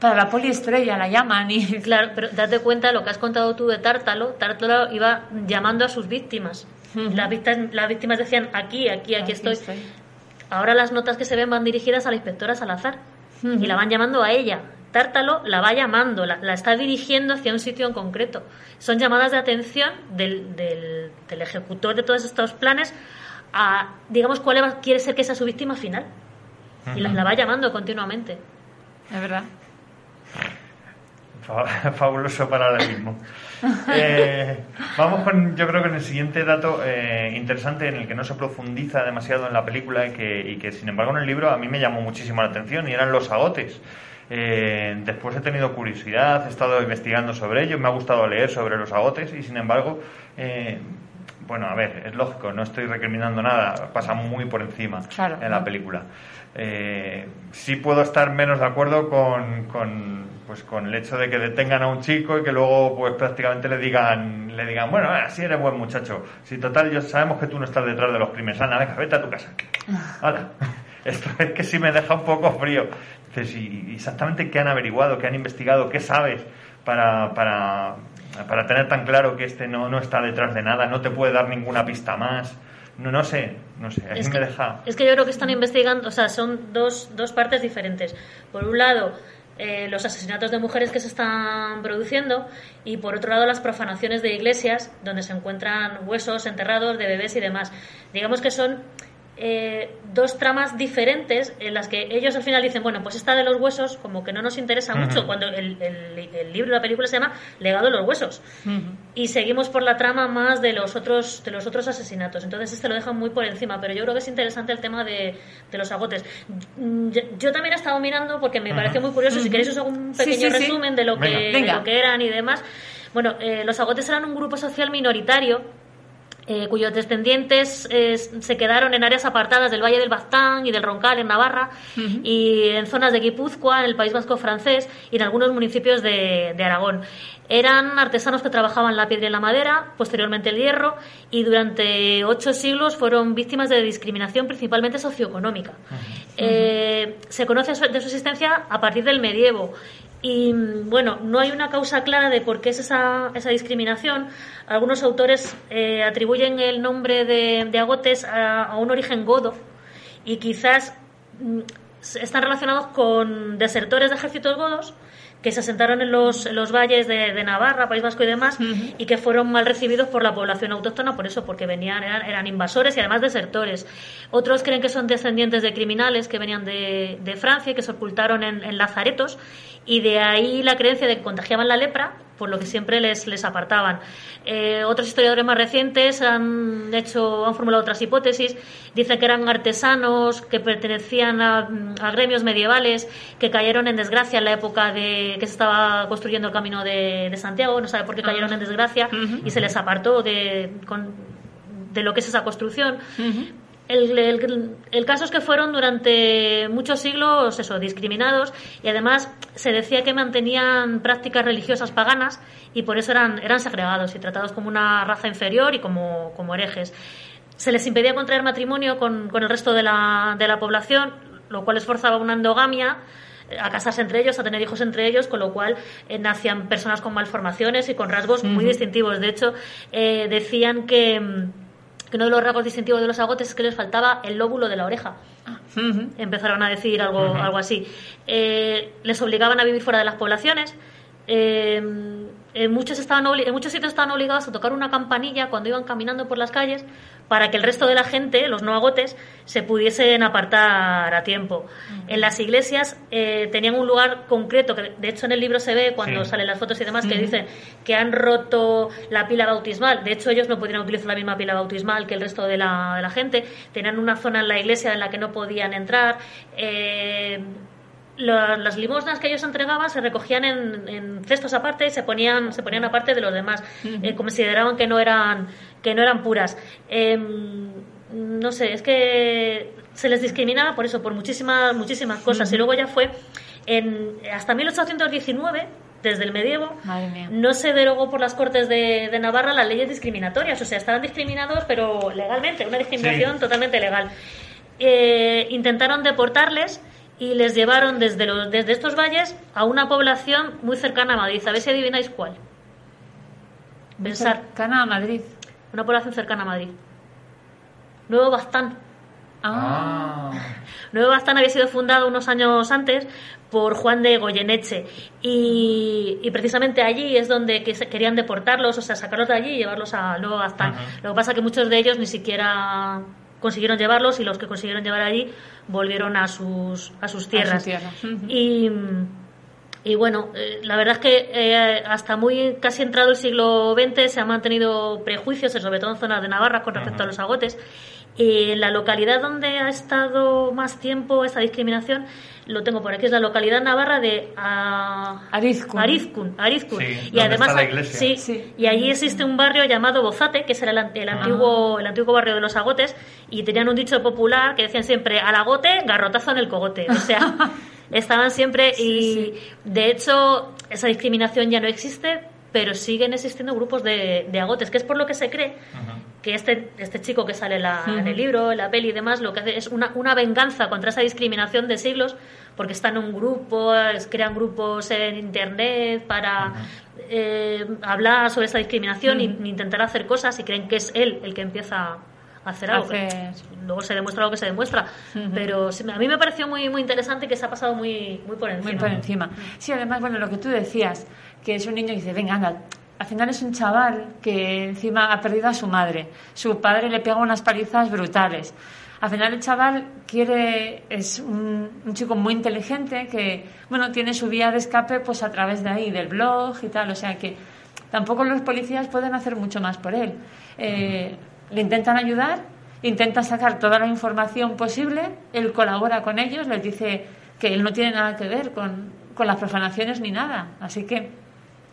para la poliestrella la llaman y... Claro, pero date cuenta lo que has contado tú de Tártalo. Tártalo iba llamando a sus víctimas. las, víctimas las víctimas decían aquí, aquí, aquí, estoy. Ahora las notas que se ven van dirigidas a la inspectora Salazar y la van llamando a ella. Tártalo la va llamando, la, la está dirigiendo hacia un sitio en concreto. Son llamadas de atención del, del, del ejecutor de todos estos planes a, digamos, cuál va- quiere ser que sea su víctima final. Y la, la va llamando continuamente. Es verdad. Fa- Fabuloso paralelismo. Eh, vamos con, yo creo que en el siguiente dato eh, interesante en el que no se profundiza demasiado en la película y que, y que, sin embargo en el libro a mí me llamó muchísimo la atención y eran los agotes. Eh, después he tenido curiosidad, he estado investigando sobre ello, me ha gustado leer sobre los agotes y sin embargo, eh, bueno, a ver, es lógico, no estoy recriminando nada, pasa muy por encima Claro, en la ¿no? película. Eh, sí puedo estar menos de acuerdo con, con, pues con el hecho de que detengan a un chico y que luego pues prácticamente le digan, le digan, bueno, así eres buen muchacho. Si total, yo sabemos que tú no estás detrás de los crímenes. Anda, venga, vete a tu casa. Hala. Esto es que sí me deja un poco frío. Dices, ¿y exactamente qué han averiguado, qué han investigado, qué sabes para, para, para tener tan claro que este no, no está detrás de nada, no te puede dar ninguna pista más? No, no sé, no sé, a mí Es me que, deja... es que yo creo que están investigando, o sea, son dos, dos partes diferentes. Por un lado, eh, los asesinatos de mujeres que se están produciendo y por otro lado las profanaciones de iglesias donde se encuentran huesos enterrados de bebés y demás. Digamos que son eh, dos tramas diferentes en las que ellos al final dicen, bueno, pues esta de los huesos como que no nos interesa mucho cuando el, el, el libro, la película se llama Legado de los huesos y seguimos por la trama más de los otros de los otros asesinatos entonces este lo dejan muy por encima pero yo creo que es interesante el tema de, de los agotes yo, yo también he estado mirando porque me Ujú. pareció muy curioso si queréis os hago un pequeño sí, sí. resumen de lo que Venga. de Venga. lo que eran y demás bueno eh, los agotes eran un grupo social minoritario eh, cuyos descendientes eh, se quedaron en áreas apartadas del Valle del Baztán y del Roncal en Navarra y en zonas de Guipúzcoa, en el País Vasco francés y en algunos municipios de, de Aragón. Eran artesanos que trabajaban la piedra y la madera, posteriormente el hierro, y durante ocho siglos fueron víctimas de discriminación principalmente socioeconómica. Eh, se conoce de su existencia a partir del medievo. Y bueno, no hay una causa clara de por qué es esa, esa discriminación. Algunos autores eh, atribuyen el nombre de, de agotes a, un origen godo y quizás mm, están relacionados con desertores de ejércitos godos que se asentaron en los, en los valles de, de Navarra, País Vasco y demás, y que fueron mal recibidos por la población autóctona, por eso, porque venían, eran, eran invasores y además desertores. Otros creen que son descendientes de criminales que venían de, de Francia y que se ocultaron en, en lazaretos, y de ahí la creencia de que contagiaban la lepra, por lo que siempre les, les apartaban. Eh, otros historiadores más recientes han hecho, han formulado otras hipótesis. Dicen que eran artesanos que pertenecían a, a gremios medievales que cayeron en desgracia en la época de que se estaba construyendo el camino de, de Santiago. No sabe por qué cayeron en desgracia y se les apartó de, con- de lo que es esa construcción. El, el- el caso es que fueron durante muchos siglos eso, discriminados y además se decía que mantenían prácticas religiosas paganas y por eso eran, eran segregados y tratados como una raza inferior y como, como herejes. Se les impedía contraer matrimonio con, con el resto de la, de la población, lo cual les forzaba una endogamia eh, a casarse entre ellos, a tener hijos entre ellos, con lo cual eh, nacían personas con malformaciones y con rasgos muy distintivos. De hecho, eh, decían que, mm, que uno de los rasgos distintivos de los agotes es que les faltaba el lóbulo de la oreja. Empezaron a decir algo, algo así. Eh, les obligaban a vivir fuera de las poblaciones. Eh, en, muchos estaban obli- en muchos sitios estaban obligados a tocar una campanilla cuando iban caminando por las calles para que el resto de la gente, los no agotes, se pudiesen apartar a tiempo. En las iglesias eh, tenían un lugar concreto, que de hecho en el libro se ve cuando Sí. salen las fotos y demás, que dicen que han roto la pila bautismal. De hecho, ellos no podían utilizar la misma pila bautismal que el resto de la, de la gente. Tenían una zona en la iglesia en la que no podían entrar. Eh, la- las limosnas que ellos entregaban se recogían en, en cestos aparte y se ponían se ponían aparte de los demás. Eh, consideraban que no eran que no eran puras. Em, no sé es que se les discriminaba por eso por muchísimas muchísimas cosas. Y luego ya fue en hasta 1819 desde el medievo no se derogó por las Cortes de, de Navarra las leyes discriminatorias, o sea, estaban discriminados, pero legalmente, una discriminación Sí. totalmente legal. Eh, intentaron deportarles y les llevaron desde, los, desde estos valles a una población muy cercana a Madrid. A ver si adivináis cuál. Pensar. Cercana a Madrid. Una población cercana a Madrid. Nuevo Baztán. Ah. Nuevo Baztán había sido fundado unos años antes por Juan de Goyeneche y, y precisamente allí es donde que se- querían deportarlos, o sea, sacarlos de allí y llevarlos a Nuevo Baztán. Lo que pasa es que muchos de ellos ni siquiera consiguieron llevarlos y los que consiguieron llevar allí volvieron a sus, a sus tierras. tierra. Y, y bueno, eh, la verdad es que eh, hasta muy casi entrado el siglo XX se han mantenido prejuicios, sobre todo en zonas de Navarra, con respecto a los agotes. Y en la localidad donde ha estado más tiempo esta discriminación, lo tengo por aquí, es la localidad navarra de ah, Arizcun. Arizcun, Arizcun. Sí, y donde además está la iglesia. sí, Sí. y allí existe un barrio llamado Bozate, que es el, el antiguo el antiguo barrio de los agotes y tenían un dicho popular que decían siempre al agote, garrotazo en el cogote. O sea, estaban siempre y de hecho esa discriminación ya no existe, pero siguen existiendo grupos de, de agotes, que es por lo que se cree que este, este chico que sale en, la- en el libro, en la peli y demás, lo que hace es una, una venganza contra esa discriminación de siglos, porque están en un grupo, es- crean grupos en internet para eh, hablar sobre esa discriminación e intentar hacer cosas y creen que es él el que empieza a hacer algo. Hace- Luego se demuestra lo que se demuestra, pero sí, a mí me pareció muy muy interesante que se ha pasado muy muy por encima. Muy por encima. Sí, además, bueno, lo que tú decías, que es un niño que dice, venga, anda. Al final es un chaval que encima ha perdido a su madre. Su padre le pega unas palizas brutales. Al final el chaval quiere, es un, un chico muy inteligente que, bueno, tiene su vía de escape pues a través de ahí, del blog y tal. O sea que tampoco los policías pueden hacer mucho más por él. Eh, le intentan ayudar, intenta sacar toda la información posible, él colabora con ellos, les dice que él no tiene nada que ver con, con las profanaciones ni nada. Así que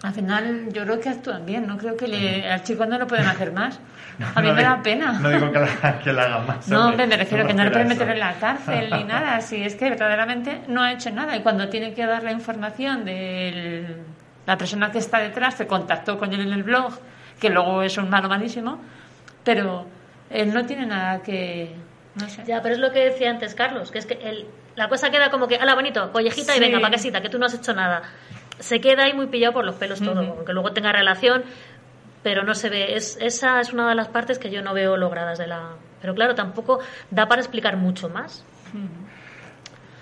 al final yo creo que actúan bien, no creo que le- al chico no lo pueden hacer más. A mí No me da pena. No digo que la, que la haga más. No, hombre, me refiero que no le refiero pueden meter en la cárcel ni nada. Si es que verdaderamente no ha hecho nada. Y cuando tiene que dar la información de la persona que está detrás, que contactó con él en el blog, que luego es un malo malísimo, pero él no tiene nada que. No sé. Ya, pero es lo que decía antes Carlos, que es que el, la cosa queda como que, ala, bonito, collejita y venga, pa' casita, que tú no has hecho nada. Se queda ahí muy pillado por los pelos todo, aunque luego tenga relación, pero no se ve. Es, esa es una de las partes que yo no veo logradas de la... Pero claro, tampoco da para explicar mucho más.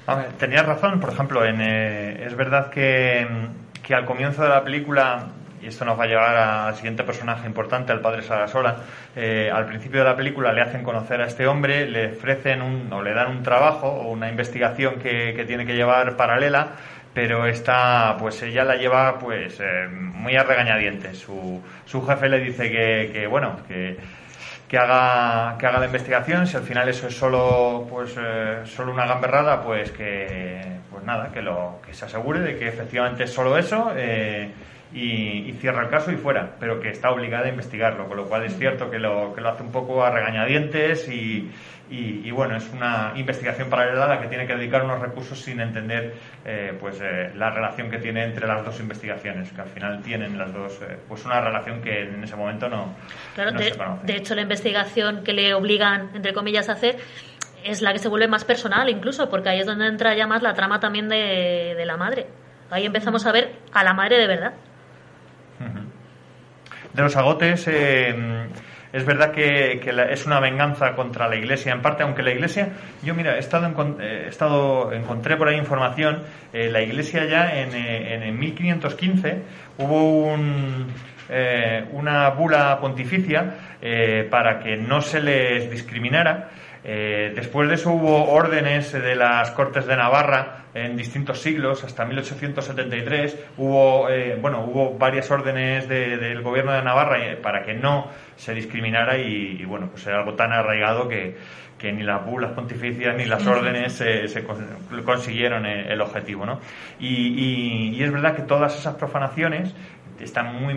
A ver, tenías razón, por ejemplo, en, eh, es verdad que, que al comienzo de la película, y esto nos va a llevar al siguiente personaje importante, al padre Sarasola, eh, al principio de la película le hacen conocer a este hombre, le ofrecen un, o le dan un trabajo o una investigación que, que tiene que llevar paralela, pero esta, pues ella la lleva pues eh, muy a regañadientes. Su, su jefe le dice que, que bueno, que que haga que haga la investigación si al final eso es solo pues eh, solo una gamberrada pues que pues nada que lo que se asegure de que efectivamente es solo eso eh, y, y cierra el caso y fuera pero que está obligada a investigarlo con lo cual es cierto que lo que lo hace un poco a regañadientes y, y, y, bueno es una investigación paralela a la que tiene que dedicar unos recursos sin entender eh, pues eh, la relación que tiene entre las dos investigaciones que al final tienen las dos eh, pues una relación que en ese momento no, Claro, no de, se conoce de hecho la investigación que le obligan, entre comillas, a hacer es la que se vuelve más personal incluso, porque ahí es donde entra ya más la trama también de, de la madre. Ahí empezamos a ver a la madre de verdad. de los agotes eh, es verdad que, la- es una venganza contra la iglesia en parte aunque la iglesia yo mira he estado, encon- eh, he estado encontré por ahí información eh, la iglesia ya en, eh, en, en 1515 hubo un eh, una bula pontificia para que no se les discriminara eh, después de eso hubo órdenes de las Cortes de Navarra en distintos siglos, hasta 1873. Hubo, eh, bueno, hubo varias órdenes de- del gobierno de Navarra eh, para que no se discriminara y, y, bueno, pues era algo tan arraigado que, que ni las bulas pontificias ni las órdenes eh, se con- consiguieron el objetivo, ¿no? Y, y- y es verdad que todas esas profanaciones están muy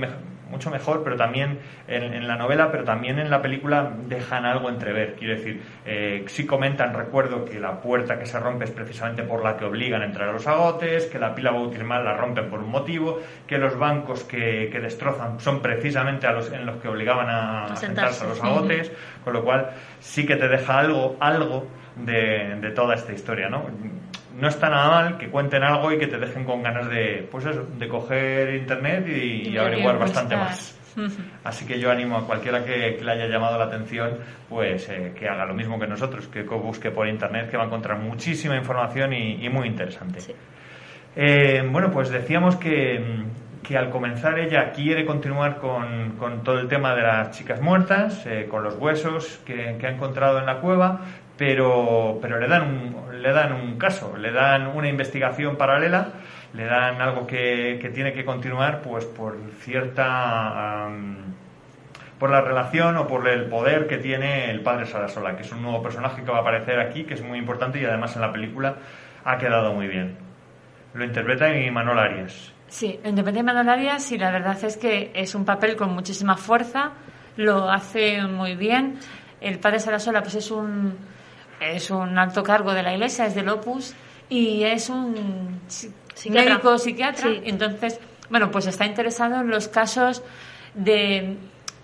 mucho mejor, pero también en, en la novela, pero también en la película dejan algo entrever. Quiero decir, eh, sí comentan, recuerdo que la puerta que se rompe es precisamente por la que obligan a entrar a los agotes, que la pila bautismal la rompen por un motivo, que los bancos que, que destrozan son precisamente a los, en los que obligaban a, sentarse a los agotes, con lo cual sí que te deja algo, algo de, de toda esta historia, ¿no? No está nada mal que cuenten algo y que te dejen con ganas de, pues eso, de coger internet y, y averiguar bastante más. Así que yo animo a cualquiera que, que le haya llamado la atención, pues eh, que haga lo mismo que nosotros, que busque por internet, que va a encontrar muchísima información y, y muy interesante. Eh, bueno, pues decíamos que, que al comenzar ella quiere continuar con, con todo el tema de las chicas muertas, eh, con los huesos que, que ha encontrado en la cueva, pero, pero le, dan un, le dan un caso, le dan una investigación paralela, le dan algo que, que tiene que continuar pues por cierta... am, por la relación o por el poder que tiene el padre Sarasola, que es un nuevo personaje que va a aparecer aquí, que es muy importante y además en la película ha quedado muy bien. Lo interpreta Manuel Arias. Sí, lo interpreta Manuel Arias y la verdad es que es un papel con muchísima fuerza, lo hace muy bien. El padre Sarasola pues es un, es un alto cargo de la iglesia, es del Opus y es un médico psiquiatra. Entonces, bueno, pues está interesado en los casos de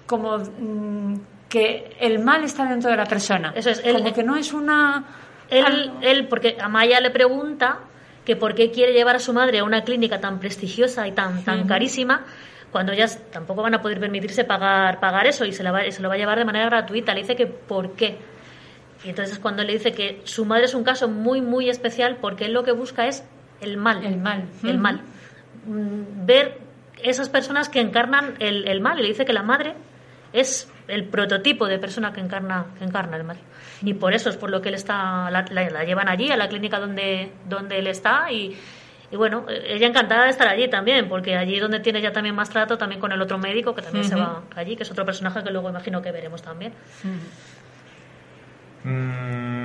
como mm, que el mal está dentro de la persona. Eso es, como que no es una... Él, él, porque Amaya le pregunta que por qué quiere llevar a su madre a una clínica tan prestigiosa y tan, tan carísima cuando ellas tampoco van a poder permitirse pagar, pagar eso y se, la va, se lo va a llevar de manera gratuita. Le dice que por qué. Y entonces cuando le dice que su madre es un caso muy, muy especial porque él lo que busca es el mal. El mal. El mal. Mm, ver esas personas que encarnan el, el mal. Y le dice que la madre es el prototipo de persona que encarna, que encarna el mal. Y por eso es por lo que él está, la, llevan allí, a la clínica donde, donde él está, y, y, bueno, ella encantada de estar allí también, porque allí donde tiene ya también más trato, también con el otro médico, que también se va allí, que es otro personaje que luego imagino que veremos también. Mm,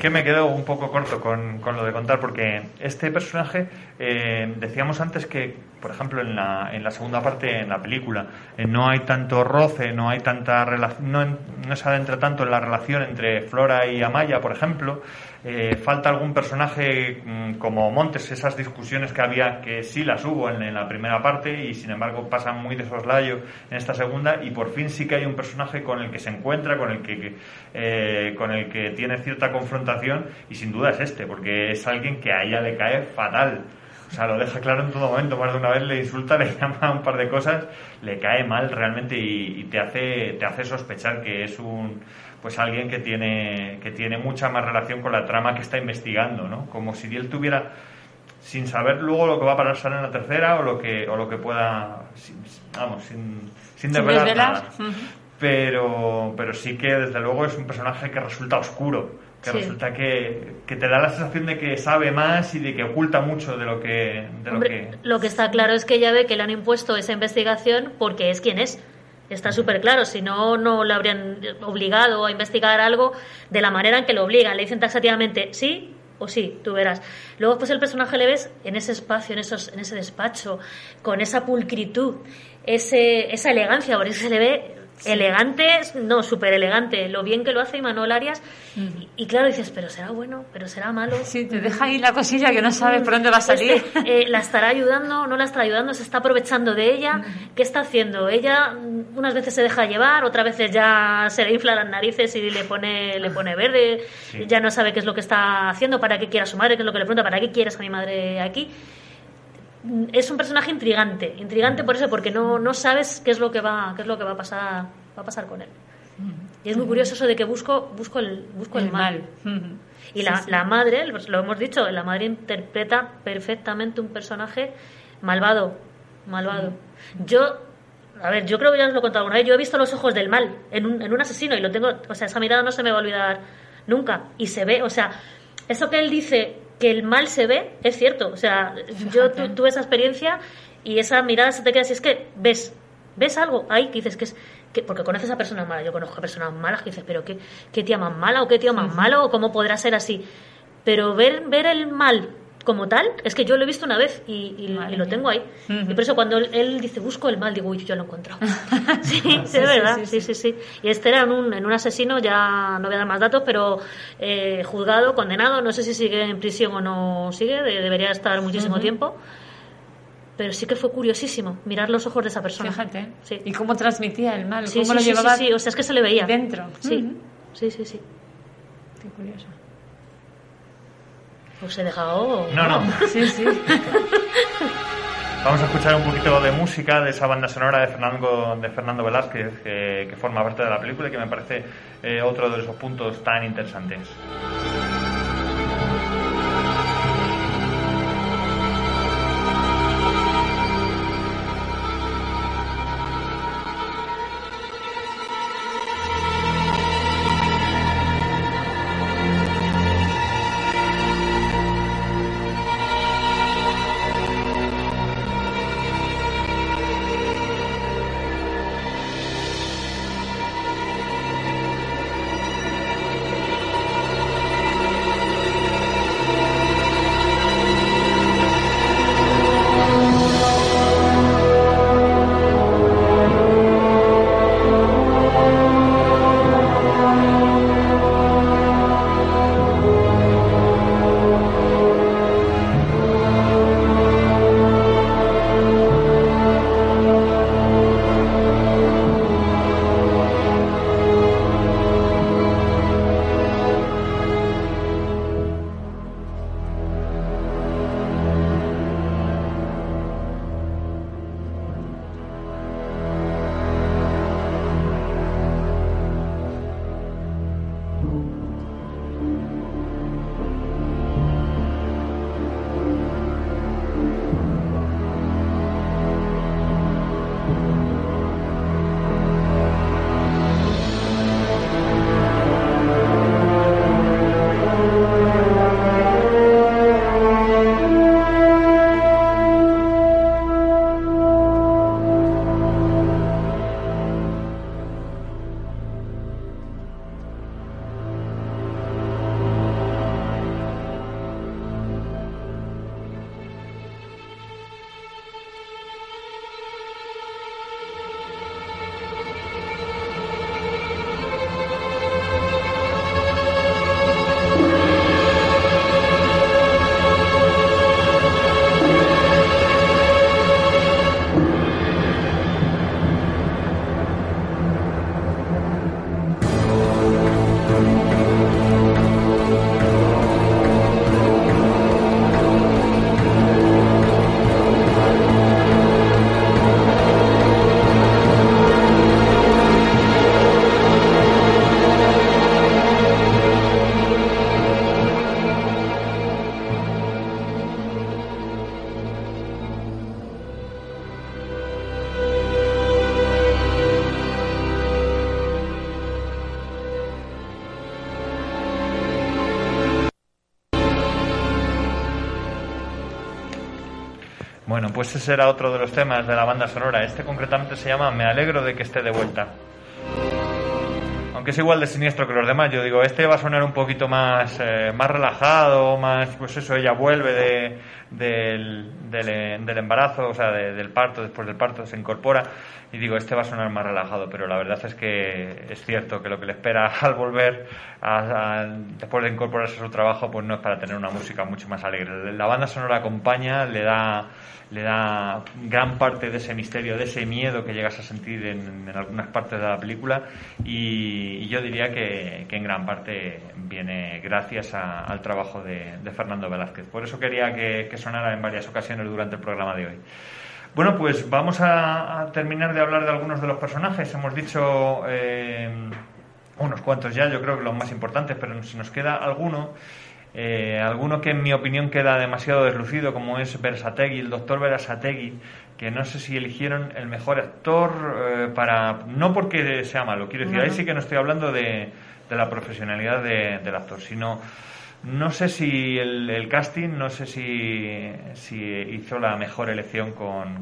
que me quedo un poco corto con, con, lo de contar, porque este personaje, eh, decíamos antes que, por ejemplo, en la, en la segunda parte, en la película, eh, no hay tanto roce, no hay tanta no, no se adentra tanto en la relación entre Flora y Amaya, por ejemplo, eh, falta algún personaje mm, como Montes, esas discusiones que había, que sí las hubo en, la primera parte y sin embargo pasan muy de soslayo en esta segunda y por fin sí que hay un personaje con el que se encuentra, con el que, eh, con el que tiene cierta confrontación y sin duda es este, porque es alguien que a ella le cae fatal. O sea, lo deja claro en todo momento. Más de una vez le insulta, le llama un par de cosas, le cae mal realmente y, y te, hace, te hace sospechar que es un, pues alguien que tiene, que tiene mucha más relación con la trama que está investigando, ¿no? Como si él tuviera, sin saber luego lo que va a pasar en la tercera o lo que, o lo que pueda, vamos, sin, sin desvelar nada. Pero, pero sí que desde luego es un personaje que resulta oscuro, que resulta que, que, te da la sensación de que sabe más y de que oculta mucho de lo que... De lo, que... lo que está claro es que ella ve que le han impuesto esa investigación porque es quien es Está súper claro, si no, no le habrían obligado a investigar algo de la manera en que lo obligan. Le dicen taxativamente sí o sí, tú verás. Luego, pues el personaje le ves en ese espacio, en, esos, en ese despacho, con esa pulcritud, ese, esa elegancia, por eso se le ve Elegante, no, súper elegante. Lo bien que lo hace Imanol Arias. Y, claro, dices, pero será bueno, pero será malo. Sí, te deja ahí la cosilla que no sabes por dónde va a este, salir. Eh, ¿La estará ayudando? ¿No la estará ayudando? ¿Se está aprovechando de ella? ¿Qué está haciendo? Ella mm, unas veces se deja llevar, otras veces ya se le infla las narices y le pone, le pone verde. Ya no sabe qué es lo que está haciendo, para qué quiere a su madre, qué es lo que le pregunta, para qué quieres a mi madre aquí es un personaje intrigante, intrigante por eso, porque no, no sabes qué es lo que va, qué es lo que va a pasar, va a pasar con él. Y es muy curioso eso de que busco, busco el, busco el, mal. Y la, la, madre, lo hemos dicho, la madre interpreta perfectamente un personaje malvado, malvado. Yo, a ver, yo creo que ya os lo he contado alguna vez, yo he visto los ojos del mal en un, en un asesino y lo tengo, o sea, esa mirada no se me va a olvidar nunca. Y se ve, o sea, eso que él dice que el mal se ve, es cierto. O sea, yo tuve esa experiencia y esa mirada se te queda así, es que ves, ves algo ahí que dices que es, que, porque conoces a personas malas, yo conozco a personas malas que dices, pero ¿qué, qué tía más mala o qué tío más malo o cómo podrá ser así? Pero ver, ver el mal como tal, es que yo lo he visto una vez y, lo tengo ahí. Y por eso cuando él, dice, busco el mal, digo, uy, yo lo he encontrado. sí, sí, es verdad, sí sí, sí, Y este era en un, en un asesino, ya no voy a dar más datos, pero eh, juzgado, condenado, no sé si sigue en prisión o no sigue, debería estar muchísimo tiempo. Pero sí que fue curiosísimo mirar los ojos de esa persona. Fíjate. Sí. Y cómo transmitía el mal, sí, cómo lo llevaba. Sí, sí, o sea, es que se le veía. Dentro. Sí, sí, sí, sí. Qué curioso. Pues he dejado. No, no. sí, sí. Vamos a escuchar un poquito de música de esa banda sonora de Fernando, de Fernando Velázquez que, forma parte de la película y que me parece eh, otro de esos puntos tan interesantes. Bueno, pues ese era otro de los temas de la banda sonora. Este concretamente se llama Me alegro de que esté de vuelta. Aunque es igual de siniestro que los demás, yo digo, este va a sonar un poquito más, eh, más relajado, más, pues eso, ella vuelve de, del, del, embarazo, o sea, de- del parto, después del parto se incorpora y digo, este va a sonar más relajado, pero la verdad es que es cierto que lo que le espera al volver, después de incorporarse a su trabajo, pues no es para tener una música mucho más alegre. La banda sonora acompaña, le da, le da gran parte de ese misterio, de ese miedo que llegas a sentir en, algunas partes de la película y, yo diría que, en gran parte viene gracias a- al trabajo de, de Fernando Velázquez. Por eso quería que, que sonara en varias ocasiones durante el programa de hoy. Bueno, pues vamos a, a terminar de hablar de algunos de los personajes. Hemos dicho eh, unos cuantos ya, yo creo que los más importantes, pero si nos queda alguno, eh, alguno que en mi opinión queda demasiado deslucido, como es Berasategui, el doctor Berasategui, que no sé si eligieron el mejor actor eh, para... No porque sea malo, quiero decir, ahí sí que no estoy hablando de, de la profesionalidad de- del actor, sino... No sé si el, el casting, no sé si, si hizo la mejor elección con,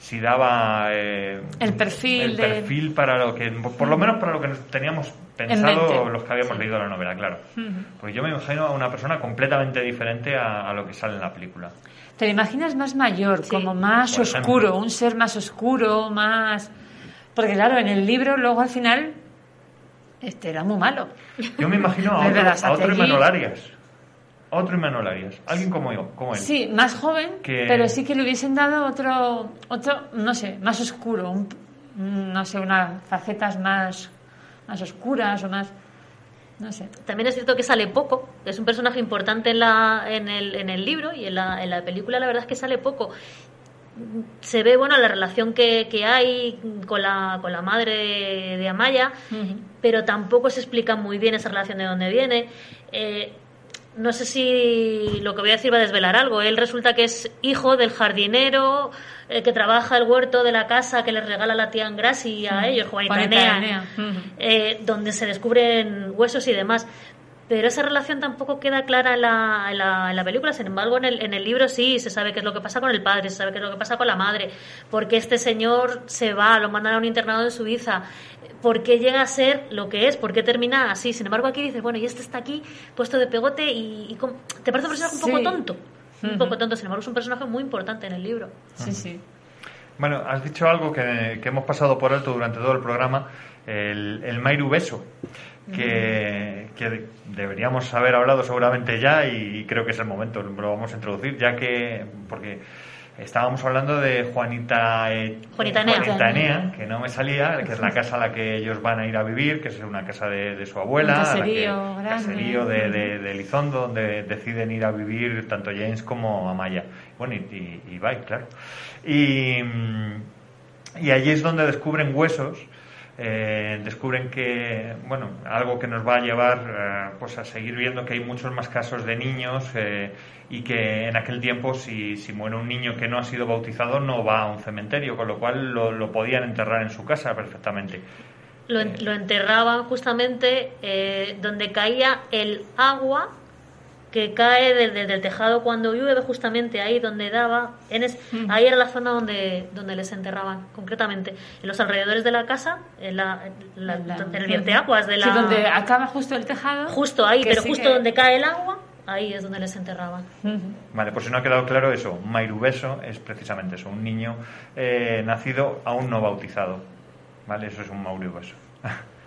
si daba eh, El perfil el de- perfil para lo que por lo menos para lo que nos teníamos pensado los que habíamos Sí. leído la novela claro Ujú. pues yo me imagino a una persona completamente diferente a, a lo que sale en la película ¿Te lo imaginas más mayor, como más Por ejemplo. oscuro, un ser más oscuro, más... Porque claro, en el libro luego al final este era muy malo. yo me imagino a otro, a otro. Imanol Arias a otro Imanol Arias alguien como yo como él Sí, más joven, Que- pero sí que le hubiesen dado otro, otro, no sé, más oscuro, un- no sé, unas facetas más, más oscuras o más, no sé. También es cierto que sale poco, es un personaje importante en, la, en, el, en el libro y en la, en la película la verdad es que sale poco. Se ve, bueno, la relación que, que hay con la, con la madre de Amaya, pero tampoco se explica muy bien esa relación de dónde viene. Eh, no sé si lo que voy a decir va a desvelar algo. Él resulta que es hijo del jardinero eh, que trabaja el huerto de la casa que les regala la tía Angrasi a ellos, Juanita, Enea, eh, donde se descubren huesos y demás. Pero esa relación tampoco queda clara en la, en la, en la película. Sin embargo, en el, en el libro sí se sabe qué es lo que pasa con el padre, se sabe qué es lo que pasa con la madre, porque este señor se va, lo mandan a un internado en Suiza, por qué llega a ser lo que es, por qué termina así. Sin embargo, aquí dices, bueno, y este está aquí puesto de pegote y, y te parece un personaje un poco tonto. Un poco tonto, sin embargo, es un personaje muy importante en el libro. Sí, sí. Bueno, has dicho algo que, que hemos pasado por alto durante todo el programa, el, el Mairu Beso, que, que deberíamos haber hablado seguramente ya y creo que es el momento, lo vamos a introducir, ya que, porque estábamos hablando de Juanita, eh, Juanita Enea, que no me salía, que es la casa a la que ellos van a ir a vivir, que es una casa de, de su abuela, Un que- caserío caserío de, de, de Elizondo, donde deciden ir a vivir tanto James como Amaya. Bueno, y, y, claro. Y, y allí es donde descubren huesos. Eh, descubren que, bueno, algo que nos va a llevar eh, pues a seguir viendo que hay muchos más casos de niños eh, y que en aquel tiempo si, si muere un niño que no ha sido bautizado no va a un cementerio, con lo cual lo, lo podían enterrar en su casa perfectamente. Lo, en- lo enterraban justamente donde caía el agua que cae desde el tejado cuando llueve, justamente ahí donde daba. En es- Ahí era la zona donde, donde les enterraban, concretamente. En los alrededores de la casa, en, la, en la- en el vierteaguas de la. Sí, donde acaba justo el tejado. Justo ahí, pero justo que- donde cae el agua, ahí es donde les enterraban. Vale, pues si no ha quedado claro eso, Mairubeso es precisamente eso, un niño eh, nacido aún no bautizado. ¿Vale? Eso es un Mairubeso.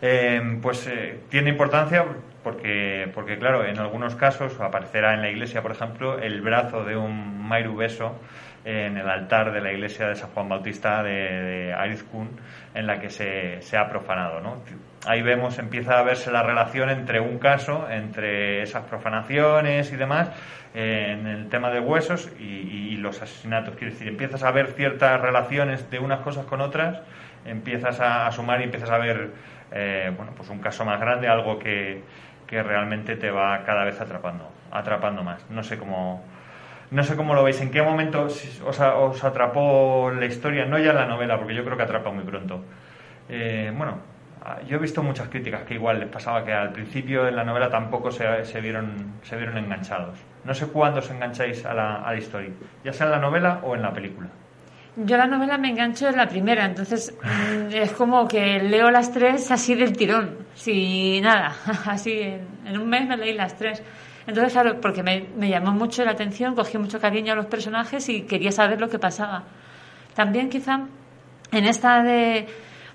Eh, pues eh, tiene importancia porque, porque, claro, en algunos casos aparecerá en la iglesia, por ejemplo, el brazo de un Mairubeso en el altar de la iglesia de San Juan Bautista de, de Arizkun, en la que se, se ha profanado. ¿no? Ahí vemos, empieza a verse la relación entre un caso, entre esas profanaciones y demás, en el tema de huesos y, los asesinatos. Quiero decir, empiezas a ver ciertas relaciones de unas cosas con otras, empiezas a, a sumar y empiezas a ver eh, bueno, pues un caso más grande, algo que, que realmente te va cada vez atrapando, atrapando más. No sé cómo, no sé cómo lo veis, en qué momento os, os atrapó la historia, no ya la novela, porque yo creo que atrapa muy pronto. Eh, bueno, ah, yo he visto muchas críticas que igual les pasaba que al principio en la novela tampoco se, se vieron, se vieron enganchados. No sé cuándo os engancháis a la, a la historia, ya sea en la novela o en la película. Yo la novela me engancho en la primera, entonces mm, es como que leo las tres así del tirón, sin nada, así en, en un mes me leí las tres. Entonces, claro, porque me, me llamó mucho la atención, cogí mucho cariño a los personajes y quería saber lo que pasaba. También quizá en esta de...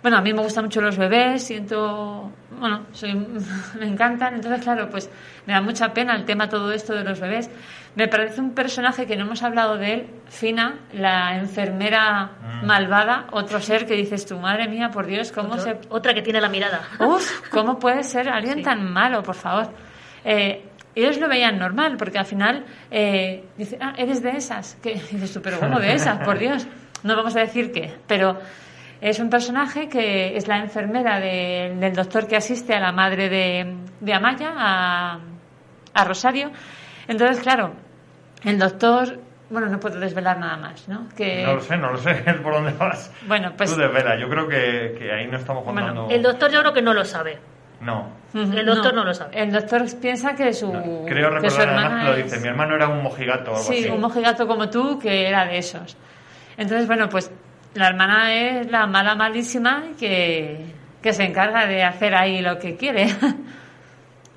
Bueno, a mí me gustan mucho los bebés, siento... Bueno, soy, me encantan. Entonces, claro, pues me da mucha pena el tema todo esto de los bebés. Me parece un personaje que no hemos hablado de él, Fina, la enfermera Mm. malvada, otro ser que dices tu madre mía, por Dios, cómo Otro- se... Otra que tiene la mirada. Uf, ¿cómo puede ser alguien Sí. tan malo, por favor? Eh, ellos lo veían normal, porque al final eh, dice, ah, eres de esas. ¿Qué? Y dices tú, pero ¿cómo de esas? Por Dios. No vamos a decir qué, pero es un personaje que es la enfermera de- del doctor que asiste a la madre de, de Amaya, a, a Rosario. Entonces, claro, el doctor, bueno, no puedo desvelar nada más, ¿no? Que, No lo sé, no lo sé por dónde vas. Bueno, pues- Tú desvela, yo creo que, que ahí no estamos Bueno, contando... El doctor yo creo que no lo sabe. No, El doctor no lo sabe. El doctor piensa que su, creo que su recordar además que lo es- dice. Mi hermano era un mojigato o algo Sí, así. un mojigato como tú que era de esos. Entonces, bueno, pues la hermana es la mala malísima que, que se encarga de hacer ahí lo que quiere.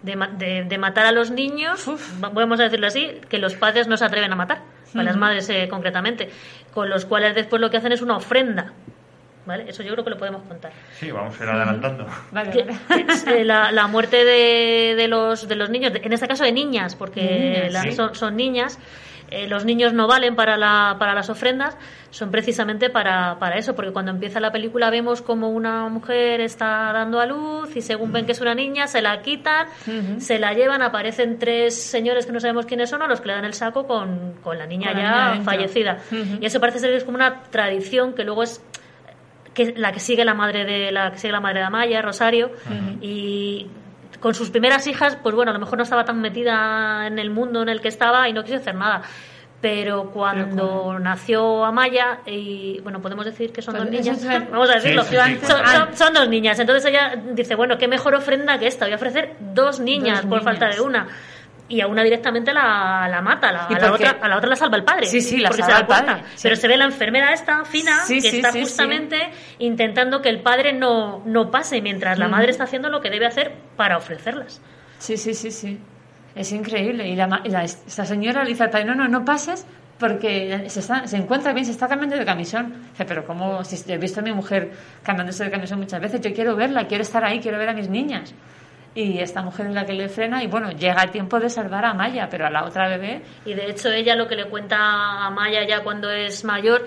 De, ma- de- de matar a los niños, va- podemos decirlo así, que los padres no se atreven a matar, a las madres eh, concretamente, con los cuales después lo que hacen es una ofrenda. ¿Vale? Eso yo creo que lo podemos contar. Sí, vamos a ir adelantando. Vale, Que vale. es, eh, la, la muerte de, de los, de los niños, en este caso de niñas, porque De niñas, las- sí. son, son niñas, eh, los niños no valen para, la, para las ofrendas, son precisamente para, para eso, porque cuando empieza la película vemos como una mujer está dando a luz y según ven que es una niña, se la quitan, se la llevan, aparecen tres señores que no sabemos quiénes son, a los que le dan el saco con, con la niña Con la ya niña fallecida. Y eso parece ser que es como una tradición que luego es que la que sigue la madre de la que sigue la madre de Amaya, Rosario, y con sus primeras hijas, pues bueno, a lo mejor no estaba tan metida en el mundo en el que estaba y no quiso hacer nada. Pero cuando nació Amaya, y bueno, podemos decir que son Pues dos niñas, es vamos a decirlo, Sí, sí, sí, son, son- son dos niñas. Entonces ella dice, bueno, qué mejor ofrenda que esta, voy a ofrecer dos niñas Dos por falta de una. Y a una directamente la, la mata, la- ¿Y a, la otra, a la otra la salva el padre. Sí, sí, la porque salva se da el padre, sí. Pero se ve la enfermera esta, fina, Sí, que sí, está justamente intentando que el padre no, no pase, mientras la Mm. madre está haciendo lo que debe hacer para ofrecerlas. Sí, sí, sí, sí. Es increíble. Y, la, y la- esta señora le dice al padre, no, no, no pases porque se, está- se encuentra bien, se está cambiando de camisón. Dice, pero ¿cómo? Si he visto a mi mujer cambiándose de camisón muchas veces, yo quiero verla, quiero estar ahí, quiero ver a mis niñas. Y esta mujer es la que le frena y bueno, llega el tiempo de salvar a Maya, pero a la otra bebé... Y de hecho ella lo que le cuenta a Maya ya cuando es mayor,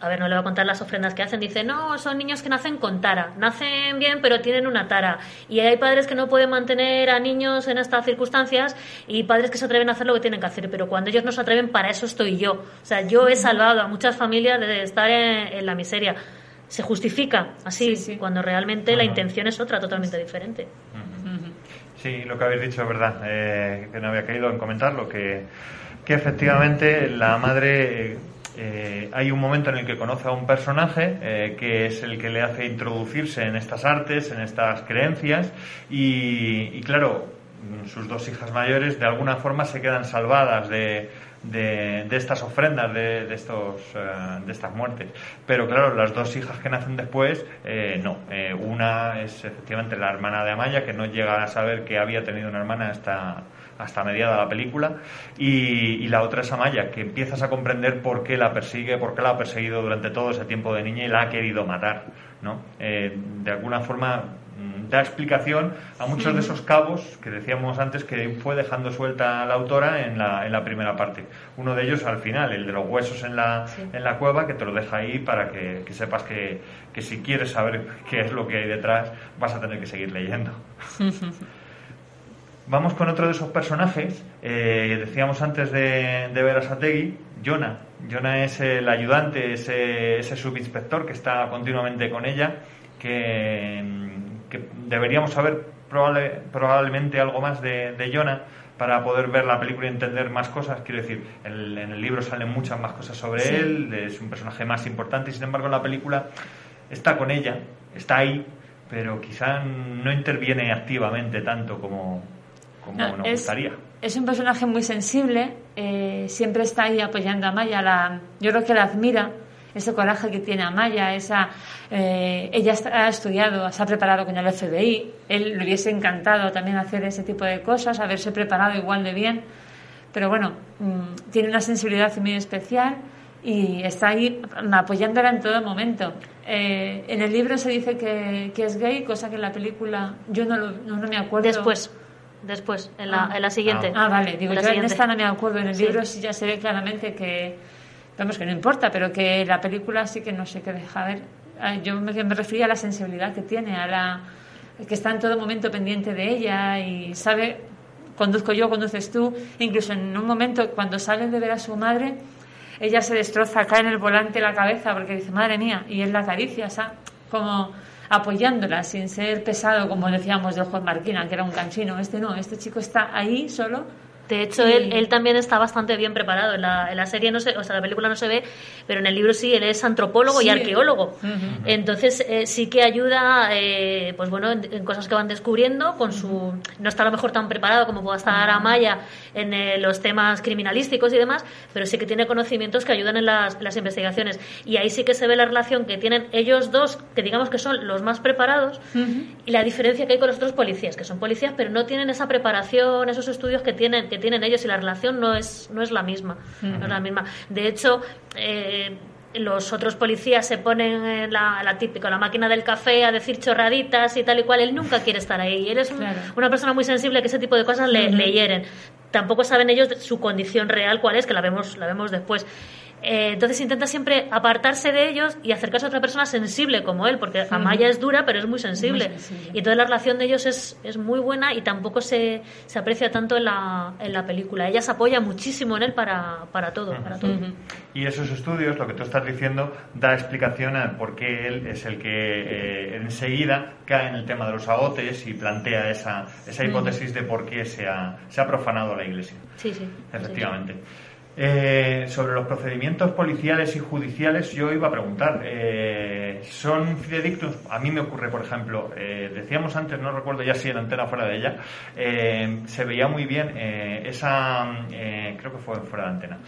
a ver, no le voy a contar las ofrendas que hacen, dice, no, son niños que nacen con tara, nacen bien pero tienen una tara. Y hay padres que no pueden mantener a niños en estas circunstancias y padres que se atreven a hacer lo que tienen que hacer, pero cuando ellos no se atreven, para eso estoy yo. O sea, yo he salvado a muchas familias de estar en, en la miseria. Se justifica así, Sí, sí. cuando realmente la intención es otra, totalmente diferente. Sí, lo que habéis dicho es verdad, eh, que no había caído en comentarlo, que, que efectivamente la madre, eh, eh, hay un momento en el que conoce a un personaje eh, que es el que le hace introducirse en estas artes, en estas creencias, y, claro, sus dos hijas mayores de alguna forma se quedan salvadas de, de, de estas ofrendas, de, estos, eh, de estas muertes. Pero claro, las dos hijas que nacen después, eh, no. Eh, una es efectivamente la hermana de Amaya, que no llega a saber que había tenido una hermana hasta, hasta mediada la película. Y, la otra es Amaya, que empiezas a comprender por qué la persigue, por qué la ha perseguido durante todo ese tiempo de niña y la ha querido matar. ¿no? Eh, de alguna forma da explicación a muchos de esos cabos que decíamos antes que fue dejando suelta la autora en la, en la primera parte. Uno de ellos al final, el de los huesos en la, en la cueva, que te lo deja ahí para que, que sepas que, que si quieres saber qué es lo que hay detrás, vas a tener que seguir leyendo. Vamos con otro de esos personajes. eh, decíamos antes de, de ver a Sategui, Jonah. Jonah es el ayudante, ese, ese subinspector que está continuamente con ella, que, que deberíamos saber probable- probablemente algo más de, de Jonah para poder ver la película y entender más cosas. Quiero decir, el- en el libro salen muchas más cosas sobre Sí. él, es un personaje más importante y sin embargo en la película está con ella, está ahí, pero quizá no interviene activamente tanto como, como No, nos es- gustaría. Es un personaje muy sensible, eh, siempre está ahí apoyando a Maya. La, yo creo que la admira, ese coraje que tiene a Maya, esa, eh, ella ha estudiado, se ha preparado con el FBI. Él le hubiese encantado también hacer ese tipo de cosas, haberse preparado igual de bien. Pero bueno, mm, tiene una sensibilidad muy especial y está ahí apoyándola en todo momento. Eh, en el libro se dice que, que es gay, cosa que en la película yo no, lo- no, no me acuerdo. Después, después, en la, Ah. en la siguiente. Ah, vale, digo, En yo en esta no me acuerdo, en el Sí. libro sí ya se ve claramente que, vamos, que no importa, pero que la película sí que no sé qué deja ver. Ah, Yo me, me refería a la sensibilidad que tiene, a la que está en todo momento pendiente de ella y sabe, conduzco yo, conduces tú, incluso en un momento cuando salen de ver a su madre, ella se destroza, cae en el volante la cabeza porque dice, madre mía, y él la acaricia, o sea, como apoyándola sin ser pesado, como decíamos del juez Marquina, que era un cansino. Este no, este chico está ahí solo. De hecho, él, él también está bastante bien preparado. En la, en la serie no se, o sea, la película no se ve, pero en el libro sí, él es antropólogo Sí. y arqueólogo. Ujú. Entonces eh, sí que ayuda, eh, pues bueno, en, en cosas que van descubriendo. Con su, no está a lo mejor tan preparado como pueda estar Amaya en eh, los temas criminalísticos y demás, pero sí que tiene conocimientos que ayudan en las, en las investigaciones. Y ahí sí que se ve la relación que tienen ellos dos, que digamos que son los más preparados, y la diferencia que hay con los otros policías, que son policías, pero no tienen esa preparación, esos estudios que tienen, que tienen ellos, y la relación no es, no es la misma. No es la misma. De hecho, eh, los otros policías se ponen en la, la típica, la máquina del café a decir chorraditas y tal y cual. Él nunca quiere estar ahí. Él es un- Claro. una persona muy sensible que ese tipo de cosas le, le hieren. Tampoco saben ellos su condición real cuál es, que la vemos, la vemos después. Eh, entonces intenta siempre apartarse de ellos y acercarse a otra persona sensible como él, porque Amaya es dura, pero es muy sensible. Muy sensible. Y entonces la relación de ellos es, es muy buena y tampoco se, se aprecia tanto en la, en la película. Ella se apoya muchísimo en él para, para todo. Para todo. Y esos estudios, lo que tú estás diciendo, da explicación a por qué él es el que eh, enseguida cae en el tema de los agotes y plantea esa, esa hipótesis de por qué se ha, se ha profanado la iglesia. Sí, sí. Efectivamente. Eh, sobre los procedimientos policiales y judiciales, yo iba a preguntar, eh, ¿son fidedignos? A mí me ocurre, por ejemplo, eh, decíamos antes, no recuerdo ya si en antena fuera de ella, eh, se veía muy bien eh, esa, eh, creo que fue fuera de antena,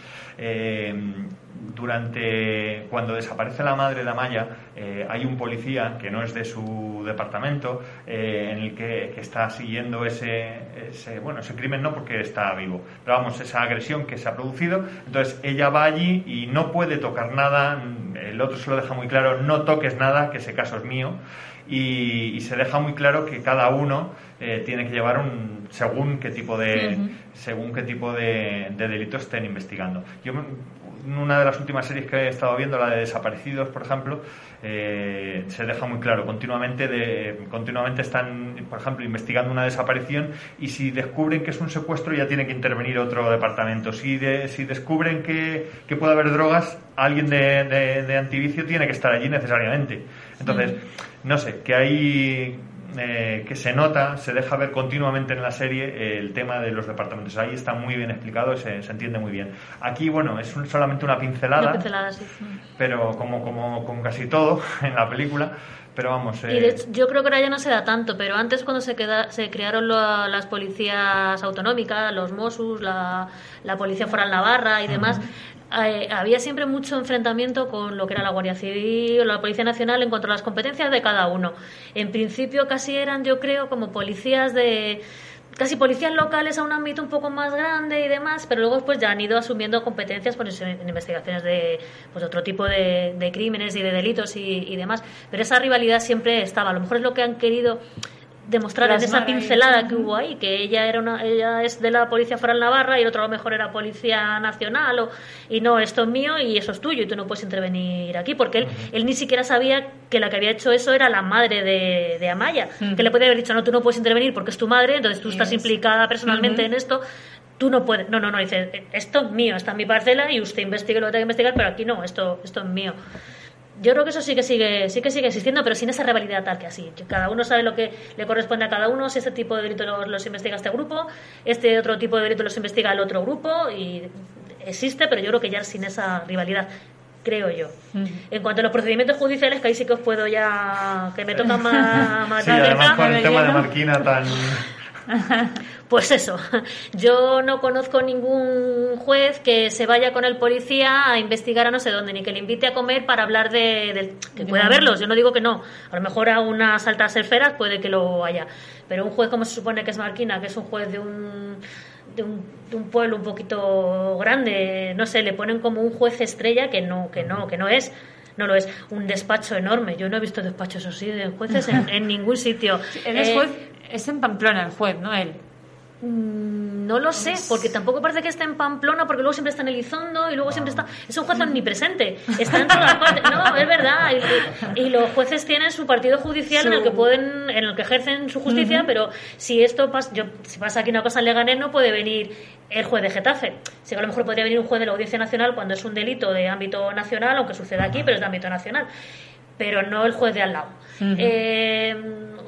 durante, cuando desaparece la madre de Amaya, eh, hay un policía que no es de su departamento, eh, en el que, que está siguiendo ese, ese, bueno, ese crimen no porque está vivo, pero vamos, esa agresión que se ha producido. Entonces ella va allí y no puede tocar nada, el otro se lo deja muy claro, no toques nada, que ese caso es mío. Y, y se deja muy claro que cada uno eh, tiene que llevar un según qué tipo de Ujú. según qué tipo de, de delito estén investigando. Yo una de las últimas series que he estado viendo, la de Desaparecidos, por ejemplo, eh, se deja muy claro. Continuamente, de, continuamente están, por ejemplo, investigando una desaparición y si descubren que es un secuestro ya tiene que intervenir otro departamento. Si, de- si descubren que, que puede haber drogas, alguien de, de- de antivicio tiene que estar allí necesariamente. Entonces, no sé, que hay eh, que se nota, se deja ver continuamente en la serie eh, el tema de los departamentos. Ahí está muy bien explicado y se, se entiende muy bien. Aquí, bueno, es un- solamente una pincelada, Una pincelada, sí. pero como, como con casi todo en la película. Pero vamos, eh, Y de hecho, yo creo que ahora ya no se da tanto, pero antes cuando se, queda, se crearon lo- las policías autonómicas, los Mossos, la, la Policía Foral Navarra y demás, eh, había siempre mucho enfrentamiento con lo que era la Guardia Civil o la Policía Nacional en cuanto a las competencias de cada uno. En principio casi eran, yo creo, como policías de casi policías locales a un ámbito un poco más grande y demás, pero luego pues ya han ido asumiendo competencias pues, en investigaciones de pues, otro tipo de, de crímenes y de delitos y, y demás. Pero esa rivalidad siempre estaba. A lo mejor es lo que han querido demostrar en esa pincelada que hubo ahí, que ella era una, ella es de la Policía Foral Navarra y el otro a lo mejor era Policía Nacional o, y no, esto es mío y eso es tuyo y tú no puedes intervenir aquí porque él, él ni siquiera sabía que la que había hecho eso era la madre de, de Amaya, que le podía haber dicho no, tú no puedes intervenir porque es tu madre, entonces tú estás implicada personalmente en esto, tú no puedes, no, no, no, dice, esto es mío, está en mi parcela y usted investigue lo que tenga que investigar, pero aquí no, esto, esto es mío. Yo creo que eso sí que sigue, sí que sigue existiendo, pero sin esa rivalidad tal que así. Que Cada uno sabe lo que le corresponde a cada uno, si este tipo de delitos los, los investiga este grupo, este otro tipo de delitos los investiga el otro grupo, y existe, pero yo creo que ya sin esa rivalidad. creo yo. En cuanto a los procedimientos judiciales, que ahí sí que os puedo ya... que me toca más, más Sí, de además con el tema de Marquina tan... Pues eso, yo no conozco ningún juez que se vaya con el policía a investigar a no sé dónde, ni que le invite a comer para hablar de, del- que puede haberlos, yo no digo que no, a lo mejor a unas altas esferas puede que lo haya, pero un juez como se supone que es Marquina, que es un juez de un, de un, de un pueblo un poquito grande, no sé, le ponen como un juez estrella que no, que no, que no es. No lo es. Un despacho enorme. Yo no he visto despachos así de jueces en, en ningún sitio. Él es Eh, juez, es en Pamplona el juez, no él. Mm, No lo sé, porque tampoco parece que esté en Pamplona, porque luego siempre está en Elizondo y luego siempre está. Es un juez omnipresente, está en todas partes. No, es verdad. Y, y los jueces tienen su partido judicial en el que pueden, en el que ejercen su justicia, pero si esto pasa, yo, si pasa aquí una cosa en Leganés, no puede venir el juez de Getafe. Sí que a lo mejor podría venir un juez de la Audiencia Nacional cuando es un delito de ámbito nacional, aunque suceda aquí, pero es de ámbito nacional. Pero no el juez de al lado. Eh,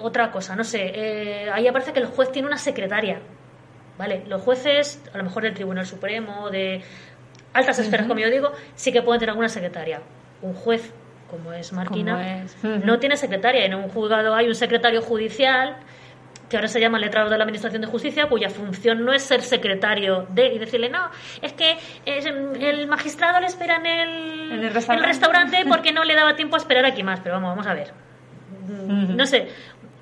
otra cosa, no sé. eh, ahí aparece que el juez tiene una secretaria. ¿Vale? Los jueces, a lo mejor del Tribunal Supremo, de altas esferas, como yo digo, sí que pueden tener alguna secretaria. Un juez, como es Marquina, no tiene secretaria. En un juzgado hay un secretario judicial que ahora se llama letrado de la Administración de Justicia, cuya función no es ser secretario de y decirle, no, es que el magistrado le espera en el, En el restaurante. restaurante porque no le daba tiempo a esperar aquí más. Pero vamos, vamos a ver. No sé,